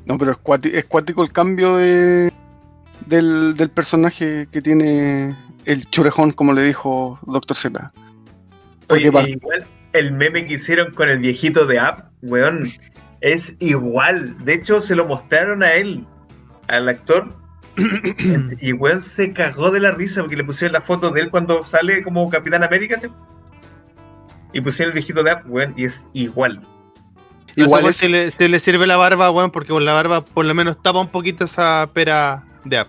No, pero es, cuati- es cuático el cambio de del, del personaje que tiene el churejón, como le dijo Doctor Z. Oye, igual el meme que hicieron con el viejito de App, weón, es igual. De hecho, se lo mostraron a él, al actor. y weón se cagó de la risa porque le pusieron la foto de él cuando sale como Capitán América. ¿sí? Y pusieron el viejito de App, weón, y es igual. Igual es, se, le, se le sirve la barba, weón, porque con la barba por lo menos tapa un poquito esa pera de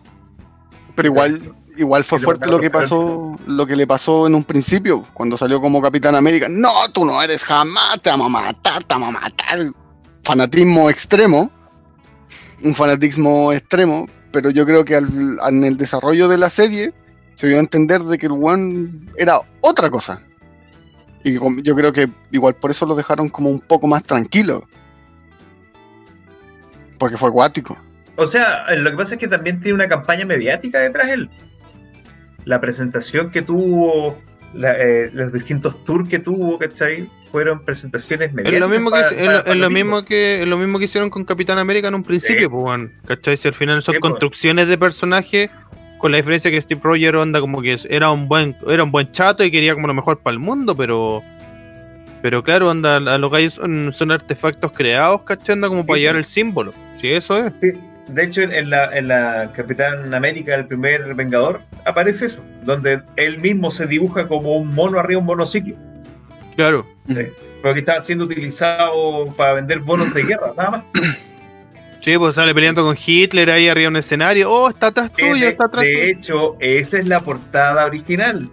pero igual, igual fue fuerte lo que pasó, lo que le pasó en un principio, cuando salió como Capitán América. No, tú no eres jamás, te vamos a matar, te vamos a matar. Fanatismo extremo, un fanatismo extremo, pero yo creo que al- en el desarrollo de la serie se dio a entender de que el one era otra cosa. Y yo creo que igual por eso lo dejaron como un poco más tranquilo. Porque fue acuático. O sea, lo que pasa es que también tiene una campaña mediática detrás de él. la presentación que tuvo, la- eh, los distintos tours que tuvo, ¿cachai? Fueron presentaciones Es mediáticas. lo mismo que pa- es, lo, pa es lo los mismo que es lo mismo que hicieron con Capitán América en un principio, Sí. pues, weón. ¿cachai? Si al final son Sí, pues. construcciones de personaje, con la diferencia que Steve Rogers onda como que era un buen, era un buen chato y quería como lo mejor para el mundo, pero pero claro, onda, a lo que hay son, son artefactos creados, ¿cachai? Onda como para Sí, llevar pues. el símbolo. Sí, eso es. Sí. De hecho, en la, en la Capitán América, el primer Vengador, aparece eso, donde él mismo se dibuja como un mono arriba un monociclo. Claro. Sí. Porque estaba siendo utilizado para vender bonos de guerra, nada más. Sí, pues sale peleando con Hitler ahí arriba en un escenario. Oh, está atrás tuyo, de, está atrás de tuyo. hecho, esa es la portada original.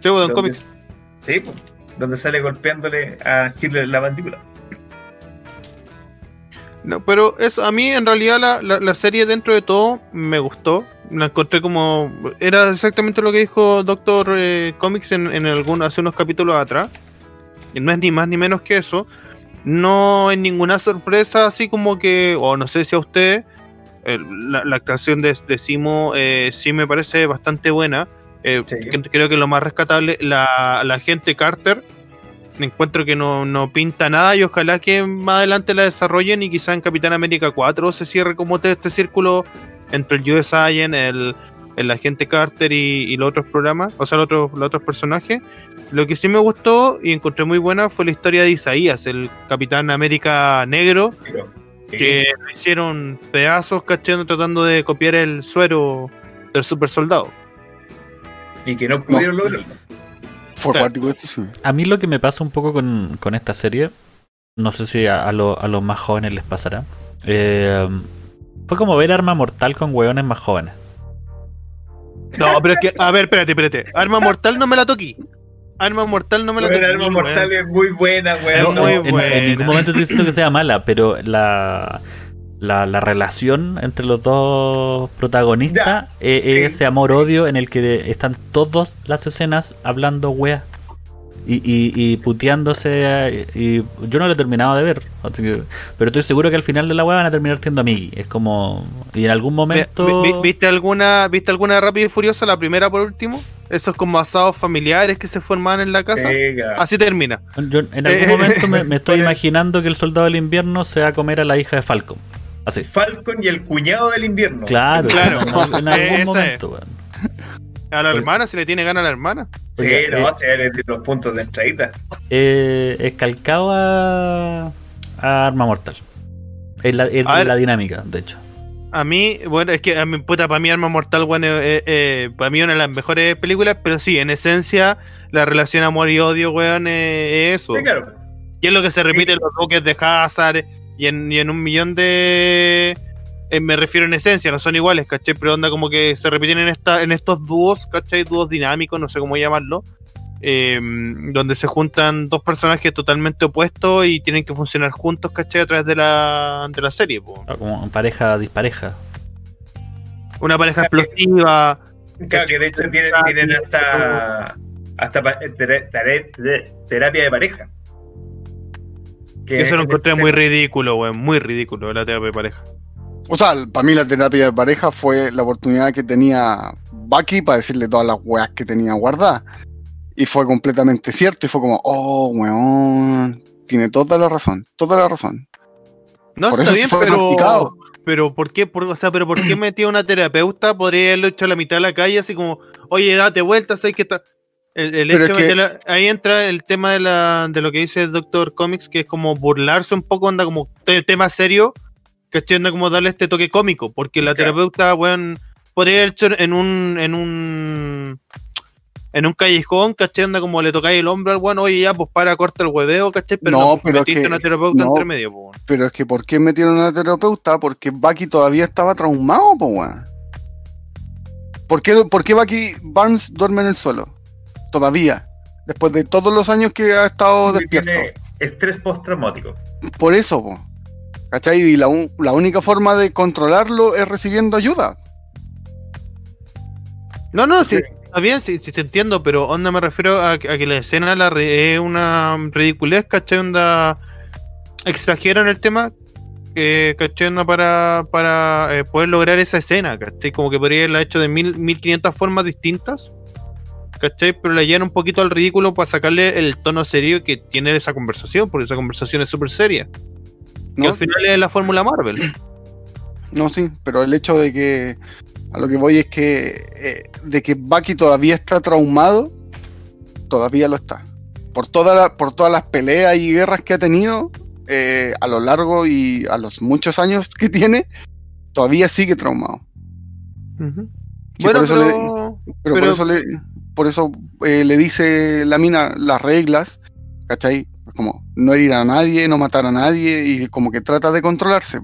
Sí, pues, en donde- cómics. Sí, pues, donde sale golpeándole a Hitler en la mandíbula. No, pero eso, a mí en realidad la, la, la serie dentro de todo me gustó. La encontré como... Era exactamente lo que dijo Doctor eh, Comics en, en algún, hace unos capítulos atrás. Y no es ni más ni menos que eso. No es ninguna sorpresa así como que... O no sé si a usted... eh, la, la actuación de, de Simo eh, sí me parece bastante buena. Sí. creo que lo más rescatable, la, la gente Carter, encuentro que no, no pinta nada y ojalá que más adelante la desarrollen y quizá en Capitán América 4 se cierre como te- este círculo entre el US Agent, el, el agente Carter y, y los otros programas, o sea, los otros, los otros personajes. Lo que sí me gustó y encontré muy buena fue la historia de Isaías, el Capitán América negro, que lo hicieron pedazos, cachando tratando de copiar el suero del super soldado. y que no pudieron lograrlo. Fue Claro. acuático esto, sí. A mí lo que me pasa un poco con, con esta serie, no sé si a, a lo- a los más jóvenes les pasará, eh, fue como ver Arma Mortal con hueones más jóvenes. No, pero es que, a ver, espérate, espérate. Arma Mortal no me la toqué. Arma Mortal no me la toqué. Arma. Mortal es muy buena, Es weón. muy en, en buena. ningún momento estoy diciendo que sea mala, pero la, la, la relación entre los dos protagonistas es sí. ese amor-odio en el que están todas las escenas hablando wea. Y, y, y puteándose y yo no lo he terminado de ver así que- pero estoy seguro que al final de la wea van a terminar siendo amigos es como y en algún momento Vi- vi- ¿Viste alguna, ¿Viste alguna de Rápido y Furioso, la primera por último? Esos como asados familiares que se formaban en la casa. Así termina. Yo en algún Eh, momento me, me estoy imaginando que el soldado del invierno se va a comer a la hija de Falcon así Falcon y el cuñado del invierno. Claro, Claro. en, en algún Esa momento, weón. A la Oye. hermana, si le tiene ganas a la hermana. Sí, Oiga, no, eh, eres de los puntos de entradita. Eh, es calcado a, a Arma Mortal. Es la, es la dinámica, de hecho. A mí, bueno, es que a mi puta, para mí Arma Mortal, bueno, eh, eh, para mí una de las mejores películas, pero sí, en esencia, la relación amor y odio, weón, eh, es eso. Sí, claro. Y es lo que se repite en los buques de Hazard y en, y en un millón de. eh, me refiero en esencia, no son iguales, ¿cachai? Pero onda como que se repiten en, esta, en estos dúos, ¿cachai? Dúos dinámicos, no sé cómo llamarlo. eh, donde se juntan dos personajes totalmente opuestos y tienen que funcionar juntos, ¿cachai? A través de la, de la serie, po. Como pareja dispareja. Una pareja explosiva. Claro, que de hecho tienen, tienen hasta, hasta tere- terapia de pareja. Que eso lo en encontré muy se- ridículo, weón. Muy ridículo la terapia de pareja. O sea, para mí la terapia de pareja fue la oportunidad que tenía Bucky para decirle todas las weas que tenía guardadas. Y fue completamente cierto. Y fue como, oh, weón. Tiene toda la razón. Toda la razón. No, Por está bien, fue pero. complicado. Pero ¿por qué? Por, o sea, pero ¿por qué metió una terapeuta? Podría haberlo hecho a la mitad de la calle, así como, oye, date vuelta, sé que está. El, el hecho de ahí entra el tema de la de lo que dice el Doctor Comics, que es como burlarse un poco, anda como te- tema serio, que anda como darle este toque cómico, porque la Claro. terapeuta, weón, podría haber hecho en un, en un en un callejón, ¿cachai? Anda como le tocáis el hombro al weón, oye ya, pues para, corta el hueveo, ¿cachai? Pero No, no, pero es metiste que- una terapeuta no. entre medio, weón. Pero es que ¿por qué metieron a la terapeuta? Porque Bucky todavía estaba traumado, po, weón. ¿Por qué, ¿Por qué Bucky Barnes duerme en el suelo? Todavía. Después de todos los años que ha estado despierto. tiene estrés postraumático. Por eso, po. ¿Cachai? Y la, un- la única forma de controlarlo es recibiendo ayuda. No, no, sí, está bien, sí, sí te entiendo, pero onda me refiero a, que- a que la escena la re- es una ridiculez, ¿cachai? Onda exageran el tema. eh, ¿cachai? Onda para, para eh, poder lograr esa escena, ¿cachai? Como que podría haberla hecho de mil, 1500 formas distintas, ¿cachai? Pero la llevan un poquito al ridículo para sacarle el tono serio que tiene esa conversación, porque esa conversación es súper seria. Que ¿no? al final es la fórmula Marvel. No, sí, pero el hecho de que a lo que voy es que eh, de que Bucky todavía está traumado, todavía lo está. Por, toda la- por todas las peleas y guerras que ha tenido eh, a lo largo y a los muchos años que tiene, todavía sigue traumado. Sí, bueno, pero, Pero, Pero- por eso le, por eso eh, le dice la mina las reglas, ¿cachai? Como no herir a nadie, no matar a nadie, y como que trata de controlarse.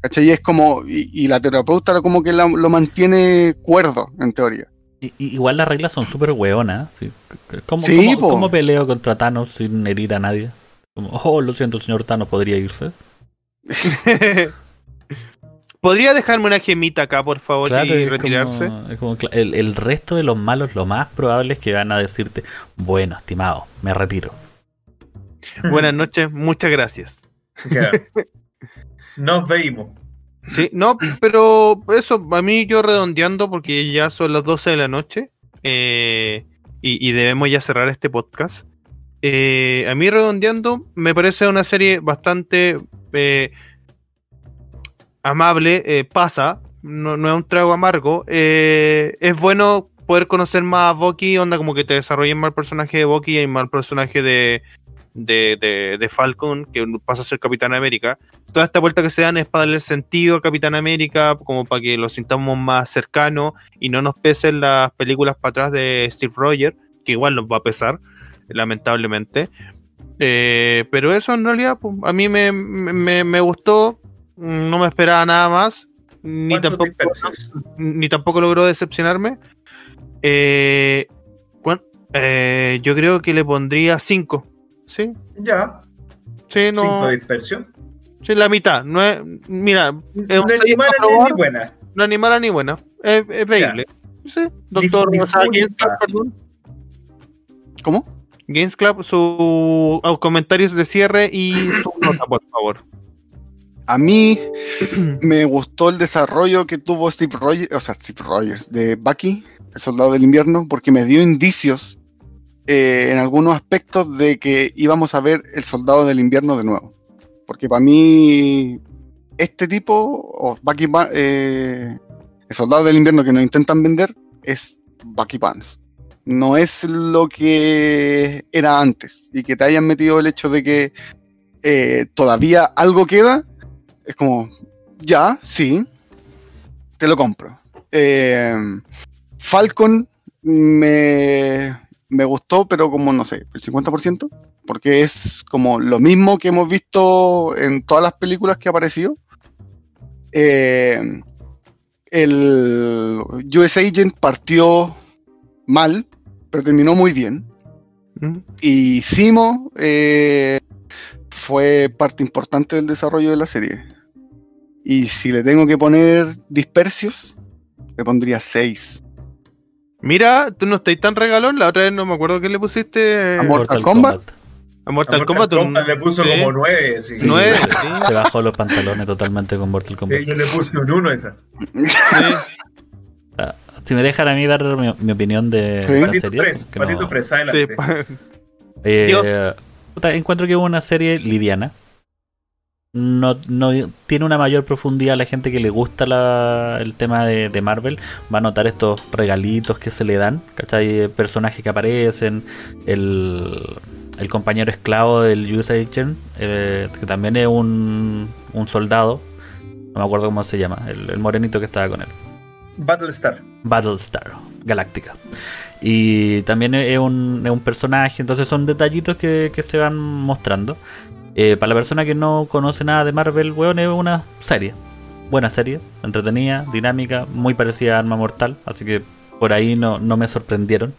¿Cachai? Y es como, y, y la terapeuta como que la- lo mantiene cuerdo, en teoría. I- igual las reglas son súper hueonas. ¿sí? ¿Cómo, Sí, cómo- po. cómo peleo contra Thanos sin herir a nadie? Como, oh, lo siento, señor Thanos, podría irse. ¿Podría dejarme una gemita acá, por favor, y es retirarse? como- es como cla- el, el resto de los malos, lo más probable es que van a decirte, bueno, estimado, me retiro. Buenas noches, muchas gracias. Ya. Nos veimos. Sí, no, pero eso, a mí yo redondeando, porque ya son las 12 de la noche eh, y, y debemos ya cerrar este podcast. Eh, a mí redondeando, me parece una serie bastante eh, amable, eh, pasa, no, no es un trago amargo. eh, es bueno poder conocer más a Bucky, onda como que te desarrollen el personaje de Bucky y el personaje de, de, de, de Falcon, que pasa a ser Capitán América toda esta vuelta que se dan es para darle sentido a Capitán América, como para que lo sintamos más cercano y no nos pesen las películas para atrás de Steve Rogers, que igual nos va a pesar, lamentablemente. Eh, pero eso en realidad pues, a mí me, me, me gustó, no me esperaba nada más, ni ¿Cuántos tampoco, ni tampoco logró decepcionarme. Eh, eh, yo creo que le pondría 5. ¿Sí? Ya. Sí, no. Cinco de dispersión. Sí, la mitad. No es, mira, es un No es serie ni mala ni- buena. no es ni mala ni buena. Es, es veíble. Sí, doctor Dif- o sea, difunta. Games Club, perdón. ¿Cómo? Games Club, sus comentarios de cierre y su nota, por favor. A mí me gustó el desarrollo que tuvo Steve Rogers, o sea, Steve Rogers, de Bucky, el soldado del invierno, porque me dio indicios eh, en algunos aspectos de que íbamos a ver el soldado del invierno de nuevo. Porque para mí, este tipo, o Bucky, eh, el soldado del invierno que nos intentan vender, es Bucky Pants. No es lo que era antes. Y que te hayan metido el hecho de que eh, todavía algo queda, es como, ya, sí, te lo compro. Eh, Falcon me, me gustó, pero como, no sé, el 50%, porque es como lo mismo que hemos visto en todas las películas que ha aparecido. Eh, el US Agent partió mal, pero terminó muy bien. Mm. Y Simo eh, fue parte importante del desarrollo de la serie. Y si le tengo que poner dispersios, le pondría 6. Mira, tú no estás tan regalón. La otra vez no me acuerdo qué le pusiste A Mortal Kombat. a Mortal A Kombat. un- le puso sí. como nueve. así. Sí, Nueve, se- sí. Se bajó los pantalones totalmente con Mortal Kombat. Sí, yo le puse un uno a esa. Sí, Si me dejan a mí dar mi, mi opinión de Sí. la serie. Fres, no- Fres, sí, adelante. pa- Eh, Dios. puta, encuentro que es una serie liviana. No, no tiene una mayor profundidad. La gente que le gusta la- el tema de, de Marvel va a notar estos regalitos que se le dan. ¿Cachai? Personajes que aparecen. El, el compañero esclavo del US Agent, eh, que también es un, un soldado. No me acuerdo cómo se llama. El, el morenito que estaba con él. Battlestar. Battlestar Galáctica. Y también es un, es un personaje, entonces son detallitos que, que se van mostrando. Eh, para la persona que no conoce nada de Marvel, weón, es una serie. Buena serie, entretenida, dinámica, muy parecida a Arma Mortal, así que por ahí no, no me sorprendieron.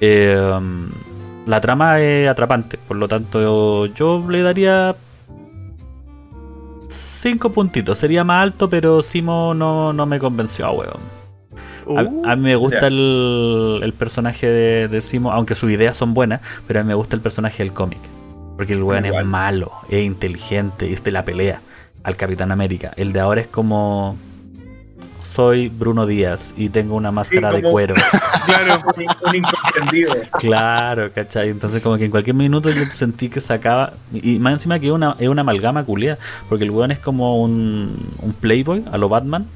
Eh, la trama es atrapante, por lo tanto yo le daría 5 puntitos. Sería más alto, pero Simo no, no me convenció, ah, weón. A, Uh, a mí me gusta ya. el, el personaje de, de Simo, aunque sus ideas son buenas, pero a mí me gusta el personaje del cómic. Porque el weón Igual. es malo, es inteligente, es de la pelea. al Capitán América. El de ahora es como soy Bruno Díaz y tengo una máscara de como- cuero. Claro. Un, un incomprendido. Claro, ¿cachai? Entonces como que en cualquier minuto yo sentí que sacaba... Y más encima que es una, es una amalgama culia, porque el weón es como un, un playboy a lo Batman,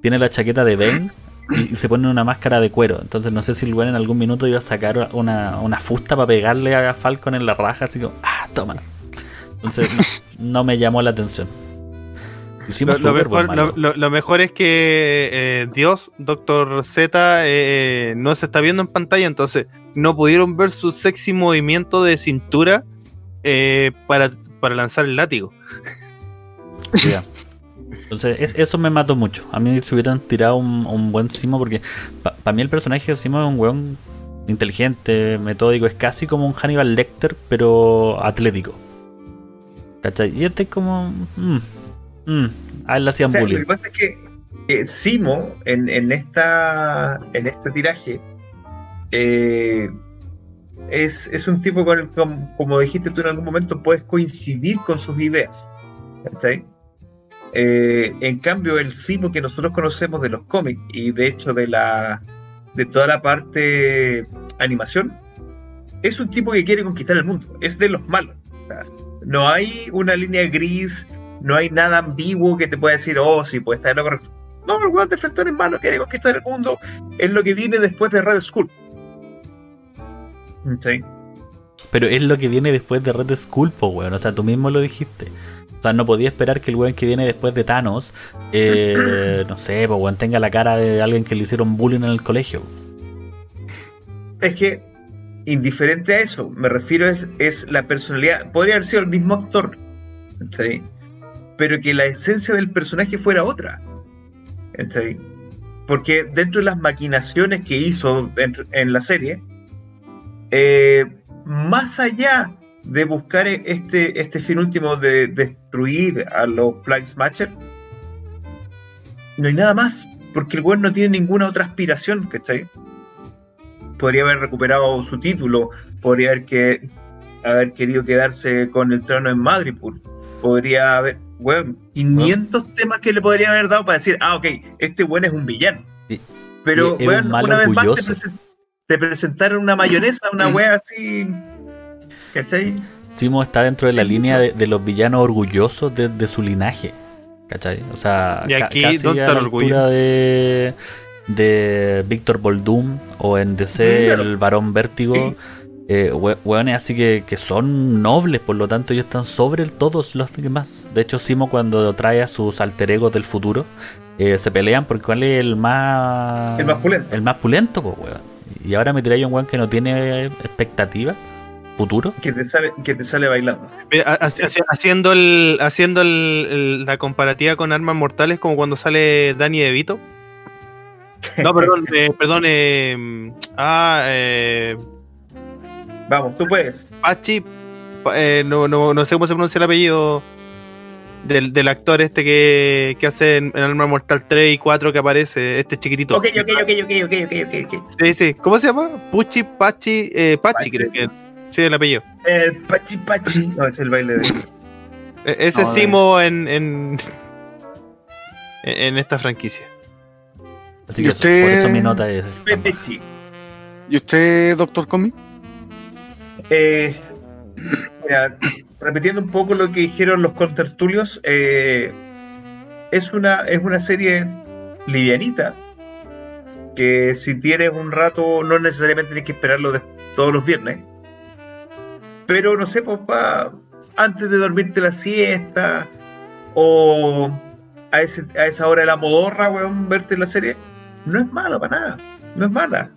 tiene la chaqueta de Bane y, se pone una máscara de cuero. Entonces no sé si el weón en algún minuto iba a sacar una, una fusta para pegarle a Falcon en la raja, así como, ah, toma. Entonces no, no me llamó la atención. Lo, mejor, lo, malo. lo- lo mejor es que eh, Dios, Doctor Z, eh, no se está viendo en pantalla, entonces no pudieron ver su sexy movimiento de cintura eh, para, para lanzar el látigo. Ya. Entonces, es- eso me mató mucho. A mí se hubieran tirado un, un buen Simo, porque para mí el personaje de Simo es un weón inteligente, metódico, es casi como un Hannibal Lecter, pero atlético. ¿Cachai? Y este es como. mm, mm, a él le hacían O sea, lo bullying. que pasa es que eh, Simo en, en esta en este tiraje eh, es, es un tipo con el com- como dijiste tú en algún momento puedes coincidir con sus ideas ¿cachai? Eh, en cambio el Simo que nosotros conocemos de los cómics y de hecho de la de toda la parte animación es un tipo que quiere conquistar el mundo es de los malos no hay una línea gris no hay nada ambiguo que te pueda decir, oh, sí, puede estar en lo correcto. No, el weón de es malo, quiere conquistar el mundo. Es lo que viene después de Red Skull. Sí. Pero es lo que viene después de Red Skull, po, weón. O sea, tú mismo lo dijiste. O sea, no podía esperar que el weón que viene después de Thanos, eh, no sé, pues weón, tenga la cara de alguien que le hicieron bullying en el colegio. Es que, indiferente a eso, me refiero es, es la personalidad. Podría haber sido el mismo actor. ¿sí? Pero que la esencia del personaje fuera otra. ¿sí? Porque dentro de las maquinaciones que hizo dentro- en la serie, eh, más allá de buscar e- este, este fin último de destruir a los Flag Smasher, no hay nada más, porque el weón no tiene ninguna otra aspiración, ¿cachai? Podría haber recuperado su título, podría haber, que, haber querido quedarse con el trono en Madripoor, podría haber, weón, 500 temas que le podrían haber dado para decir, ah, ok, este weón es un villano. Pero, es weón, una vez más te, orgulloso. presen- te presentaron una mayonesa, una wea así, ¿cachai? Simo está dentro de la línea de, de los villanos orgullosos de, de su linaje. ¿Cachai? O sea, Y ca- aquí, casi ¿dónde a está la altura de, de Víctor Boldum o en DC claro. el Barón Vértigo. Sí. eh, hue- hueones así que, que son nobles, por lo tanto ellos están sobre el- todos los demás. De hecho, Simo cuando trae a sus alter egos del futuro, eh, se pelean porque cuál es el más... El más pulento. El más pulento, pues, weón. Y ahora me tiráis un weón que no tiene expectativas, futuro. Que te sale, que te sale bailando. Ha- haci- haci- haciendo el, haciendo el- el- la comparativa con Armas Mortales, como cuando sale Danny DeVito. No, perdón, eh, perdón. eh, ah, eh, Vamos, tú puedes. Pachi. pa- eh, no, no, no sé cómo se pronuncia el apellido del, del actor este que, que hace en, en Arma Mortal 3 y 4 que aparece, este chiquitito. Ok, ok, ok, ok, ok, ok, ok. Sí, sí. ¿Cómo se llama? Puchi, Pachi, eh, Pachi, Pachi, creo sí. que. Sí, el apellido. El pachi pachi. No, es el baile de. E- Ese No, Simo en, en, en esta franquicia. Así ¿Y que eso- usted- por eso mi nota es... Pepechi. ¿Y usted, doctor Comi? Eh, mira, repitiendo un poco lo que dijeron los contertulios, eh, es, una, es una serie livianita que si tienes un rato no necesariamente tienes que esperarlo de- todos los viernes. Pero no sé, pues pa- antes de dormirte la siesta o a, ese- a esa hora de la modorra, weón, verte la serie, no es malo para nada, no es mala.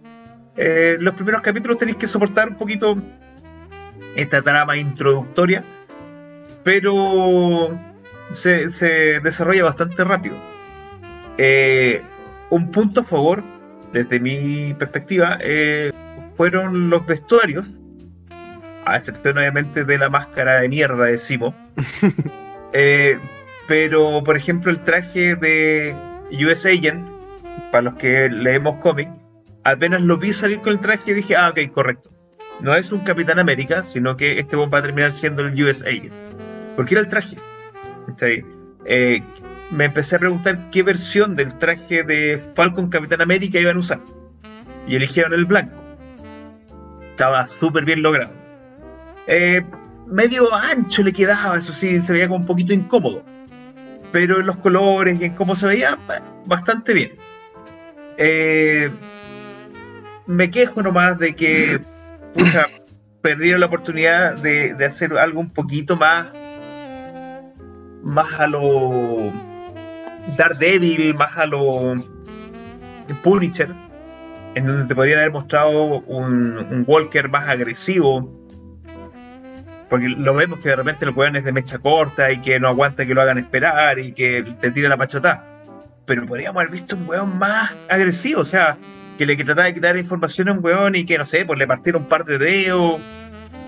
Eh, los primeros capítulos tenéis que soportar un poquito esta trama introductoria, pero se, se desarrolla bastante rápido. Eh, un punto a favor, desde mi perspectiva, eh, fueron los vestuarios, a excepción obviamente de la máscara de mierda de Simo. Eh, pero, por ejemplo, el traje de US Agent, para los que leemos cómic, apenas lo vi salir con el traje dije, ah, ok, correcto. No es un Capitán América, sino que este va a terminar siendo el US Agent. Porque era el traje. eh, me empecé a preguntar qué versión del traje de Falcon Capitán América iban a usar. Y eligieron el blanco. Estaba súper bien logrado. Eh, medio ancho le quedaba, eso sí, se veía como un poquito incómodo. Pero en los colores y en cómo se veía, bastante bien. Eh, me quejo nomás de que pucha, perdieron la oportunidad de, de, hacer algo un poquito más más a lo Daredevil, más a lo Punisher, en donde te podrían haber mostrado un, un Walker más agresivo. Porque lo vemos que de repente el weón es de mecha corta y que no aguanta que lo hagan esperar y que te tira la pachotá. Pero podríamos haber visto un weón más agresivo, o sea, que le trataba de quitar información a un weón y que, no sé, pues le partieron un par de dedos.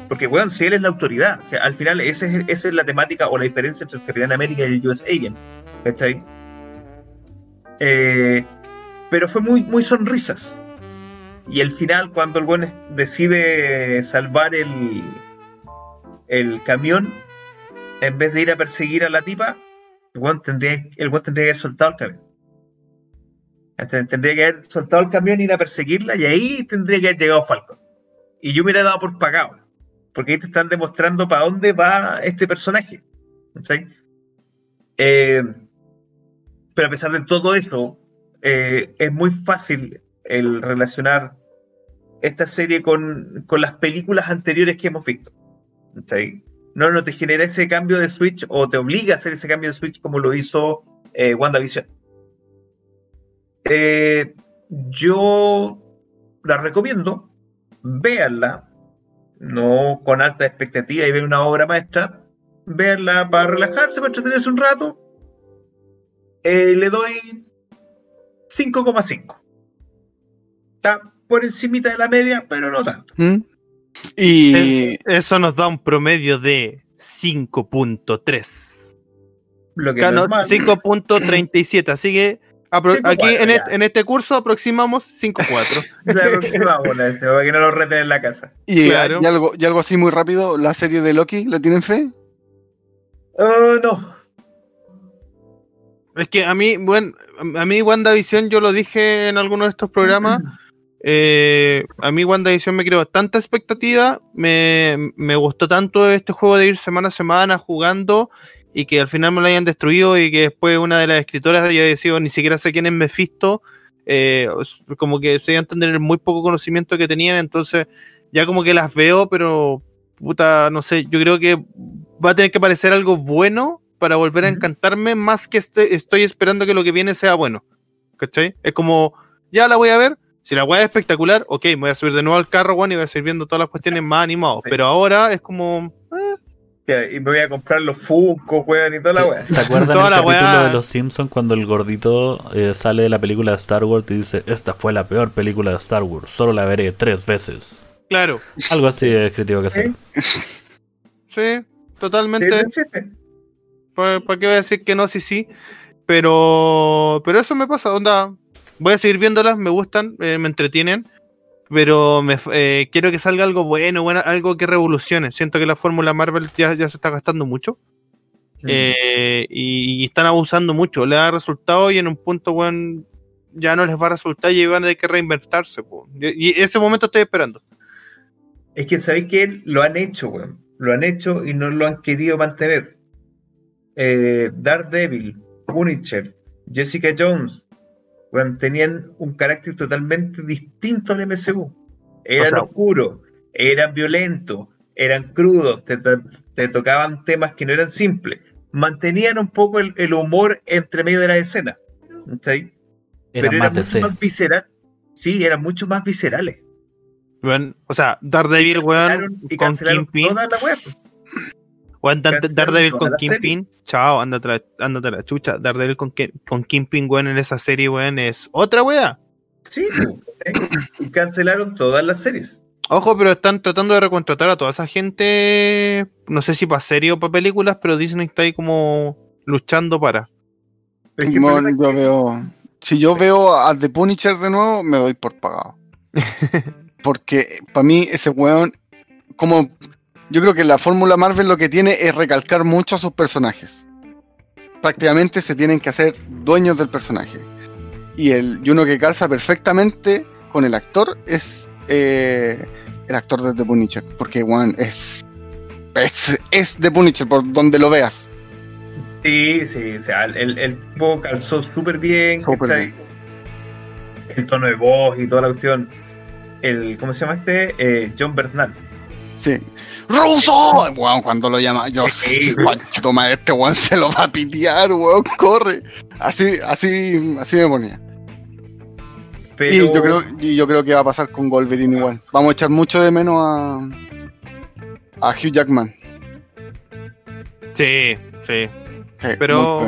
Porque, weón, si él es la autoridad, o sea, al final esa es, la temática o la diferencia entre el Capitán América y el US Agent. ¿Cachai? Eh, pero fue muy, muy sonrisas. Y el final, cuando el weón decide salvar el, el camión, en vez de ir a perseguir a la tipa, el weón tendría, el weón tendría que haber soltado el camión. Tendría que haber soltado el camión y ir a perseguirla y ahí tendría que haber llegado Falcon. Y yo me hubiera dado por pagado. Porque ahí te están demostrando para dónde va este personaje. Eh, pero a pesar de todo eso, eh, es muy fácil el relacionar esta serie con, con, las películas anteriores que hemos visto. No, no te genera ese cambio de switch o te obliga a hacer ese cambio de switch como lo hizo eh, WandaVision. Eh, yo la recomiendo, véanla, no con alta expectativa y ver una obra maestra, véanla para relajarse, para entretenerse un rato. Eh, le doy 5,5. Está por encimita de la media, pero no tanto. ¿Mm? Y eso nos da un promedio de 5.3. Lo que Claro, no es mal. 5.37, así que apro- Cinco aquí cuatro, en, este, en este curso aproximamos 5.4. La próxima bola, este, para que no lo reten en la casa. Y, Claro. y algo, y algo así muy rápido, la serie de Loki, ¿la tienen fe? Oh, no. es que a mí, bueno, a mí WandaVision, yo lo dije en alguno de estos programas, eh, a mí WandaVision me creó tanta expectativa, me, me gustó tanto este juego de ir semana a semana jugando y que al final me lo hayan destruido y que después una de las escritoras haya decidido ni siquiera sé quién es Mephisto, eh, como que se iban a tener muy poco conocimiento que tenían, entonces ya como que las veo, pero puta, no sé, yo creo que va a tener que parecer algo bueno para volver a encantarme, más que este- estoy esperando que lo que viene sea bueno. ¿Cachai? Es como, ya la voy a ver, si la weá es espectacular, ok, me voy a subir de nuevo al carro, weón, y voy a seguir viendo todas las cuestiones más animados. Sí. Pero ahora es como, Ya, Y me voy a comprar los Funko, weón, y toda la weá. ¿Se acuerdan Toda el la capítulo weá. de Los Simpsons cuando el gordito eh, sale de la película de Star Wars y dice, esta fue la peor película de Star Wars, solo la veré tres veces? claro, Algo así es crítico que hacer. sí, Sí, totalmente. un chiste. ¿Para qué voy a decir que no? Sí, sí. Pero, pero eso me pasa, onda. Voy a seguir viéndolas, me gustan, eh, me entretienen. Pero me, eh, quiero que salga algo bueno, bueno, algo que revolucione. Siento que la fórmula Marvel ya, ya se está gastando mucho. eh, y, y están abusando mucho. Le da resultado y en un punto, bueno, ya no les va a resultar y van a tener que reinvertirse. po. Y, y ese momento estoy esperando. Es que sabéis que lo han hecho, weón. Lo han hecho y no lo han querido mantener. Eh, Daredevil, Punisher, Jessica Jones, weón, tenían un carácter totalmente distinto al MCU. Eran O sea- oscuros, eran violentos, eran crudos, te, te- te tocaban temas que no eran simples. Mantenían un poco el, el humor entre medio de la escena. ¿cachai? Era Pero más eran mucho más visceral. Sí, eran mucho más viscerales. O sea, Daredevil, weón, y con cancelaron Kingpin. toda la wea, pues. Weón, Daredevil con. Kingpin. Chao, ándate la, ándate la chucha. Daredevil con, con Kingpin, weón, en esa serie, weón, es otra wea. Sí, ¿eh? y cancelaron todas las series. Ojo, pero están tratando de recontratar a toda esa gente. No sé si para serie o para películas, pero Disney está ahí como luchando para. Pero es que yo que- veo. Si yo veo a The Punisher de nuevo, me doy por pagado. Porque para mí ese weón, como yo creo que la fórmula Marvel lo que tiene es recalcar mucho a sus personajes. prácticamente se tienen que hacer dueños del personaje. Y, el, y uno que calza perfectamente con el actor es eh, el actor de The Punisher, porque Juan es, es, es The Punisher por donde lo veas. Sí, sí, o sea, el, el tipo calzó súper bien, Súper ¿cachai? El tono de voz y toda la cuestión. El, ¿Cómo se llama este? Eh, John Bernal. Sí. ¡Ruso! Weón, cuando lo llama, yo toma este weón se lo va a pitear, weón, corre. Así, así, así me ponía. Pero Y yo creo, y yo creo que va a pasar con Wolverine igual. Vamos a echar mucho de menos a, a Hugh Jackman. Sí, sí. Sí, Pero-.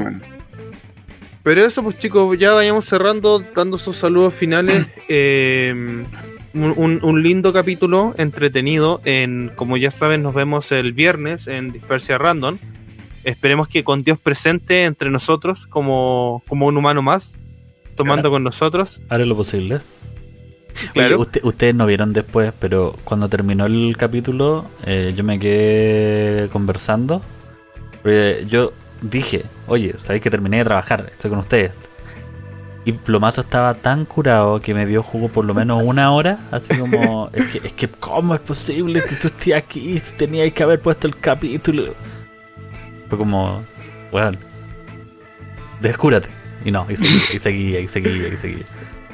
Pero eso, pues chicos, ya vayamos cerrando, dando sus saludos finales. Eh, un, un- lindo capítulo, entretenido. En, como ya saben, nos vemos el viernes en Dispersia Random. Esperemos que con Dios presente entre nosotros, como, como un humano más, tomando Claro. con nosotros. Haré lo posible. Claro. Oye, usted- ustedes no vieron después, pero cuando terminó el capítulo, eh, yo me quedé conversando. porque yo dije, oye, sabéis que terminé de trabajar, estoy con ustedes. Y Plomazo estaba tan curado que me dio jugo por lo menos una hora. Así como, es que, es que ¿cómo es posible que tú estés aquí? Teníais que haber puesto el capítulo. Fue como, bueno, descúrate. Y no, y seguía, y seguía, y seguía, y seguía.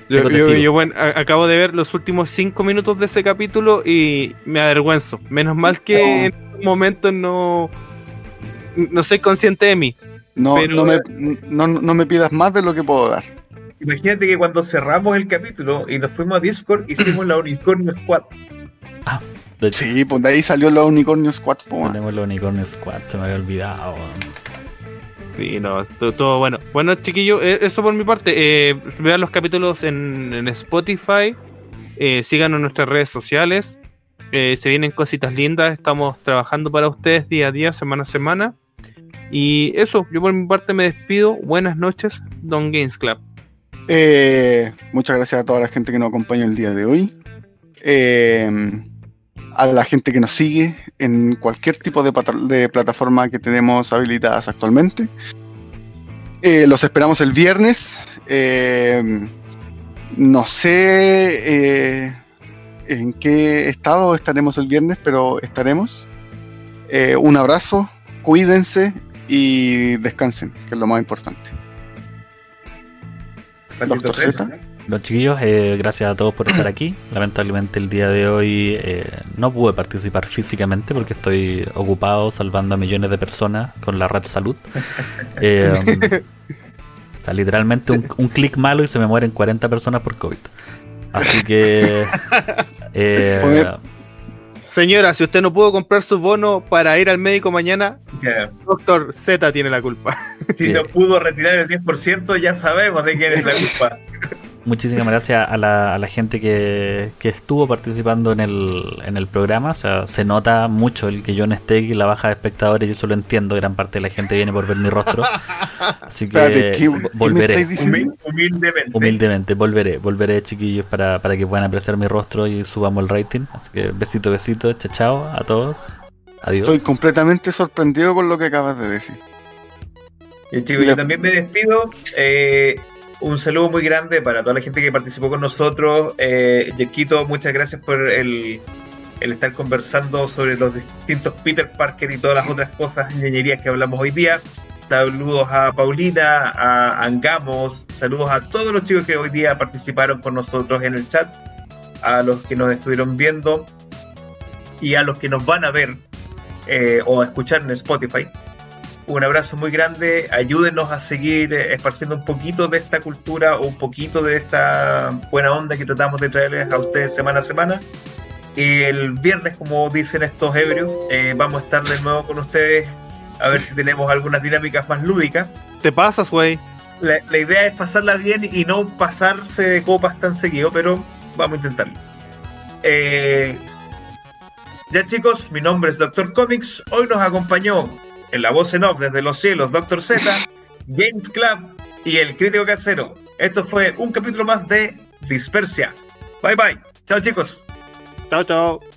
Yo, yo- yo, bueno, a- acabo de ver los últimos cinco minutos de ese capítulo y me avergüenzo. Menos mal que Oh. en estos momentos no, no soy consciente de mí. No, pero- no, me, no, no me pidas más de lo que puedo dar. Imagínate que cuando cerramos el capítulo y nos fuimos a Discord, hicimos la Unicornio Squad. De hecho, Sí, pues de ahí salió la Unicornio Squad. po, tenemos el Unicorn Squad, se me había olvidado. Sí, no, todo, todo bueno. Bueno, chiquillos, eh, eso por mi parte. Eh, vean los capítulos en, en Spotify. Eh, síganos en nuestras redes sociales. Eh, se vienen cositas lindas. Estamos trabajando para ustedes día a día, semana a semana. Y eso, yo por mi parte me despido. Buenas noches, Don Games Club. Eh, muchas gracias a toda la gente que nos acompaña el día de hoy. Eh, a la gente que nos sigue en cualquier tipo de, de plataforma que tenemos habilitadas actualmente. Eh, los esperamos el viernes. No sé en qué estado estaremos el viernes, pero estaremos. Un abrazo, cuídense y descansen, que es lo más importante. Doctor. Z. Los chiquillos, eh, gracias a todos por estar aquí. Lamentablemente el día de hoy eh, no pude participar físicamente porque estoy ocupado salvando a millones de personas con la red salud. Eh, o sea, literalmente un, un clic malo y se me mueren 40 personas por COVID. Así que... eh, Señora, si usted no pudo comprar su bono para ir al médico mañana. Doctor Z tiene la culpa. Si Bien. no pudo retirar el 10%, ya sabemos de quién es la culpa. Muchísimas gracias a la, a la gente que, que estuvo participando en el, en el programa. O sea, se nota mucho el que yo no esté y la baja de espectadores. Yo eso lo entiendo. Gran parte de la gente viene por ver mi rostro. Así que Espérate, ¿qué- vo- qué me volveré. humildemente. Humildemente, volveré. Volveré, chiquillos, para, para que puedan apreciar mi rostro y subamos el rating. Así que besito, besito. Chao, chao a todos. Adiós. Estoy completamente sorprendido con lo que acabas de decir. Y chicos, yo también me despido. Eh, un saludo muy grande para toda la gente que participó con nosotros. Eh, Yequito, muchas gracias por el, el estar conversando sobre los distintos Peter Parker y todas las otras cosas, ñoñerías que hablamos hoy día. Saludos a Paulina, a Angamos, saludos a todos los chicos que hoy día participaron con nosotros en el chat, a los que nos estuvieron viendo y a los que nos van a ver eh, o a escuchar en Spotify un abrazo muy grande. Ayúdenos a seguir esparciendo un poquito de esta cultura o un poquito de esta buena onda que tratamos de traerles a ustedes semana a semana. Y el viernes, como dicen estos ebrios, eh, vamos a estar de nuevo con ustedes a ver si tenemos algunas dinámicas más lúdicas. Te pasas, güey. La, la idea es pasarla bien y no pasarse de copas tan seguido, pero vamos a intentarlo. Eh, ya chicos, mi nombre es Doctor Comics. Hoy nos acompañó en la voz en off desde los cielos Doctor Z, Games Club y el crítico casero. Esto fue un capítulo más de Dispersia. Bye bye. Chao chicos. Chao, chao.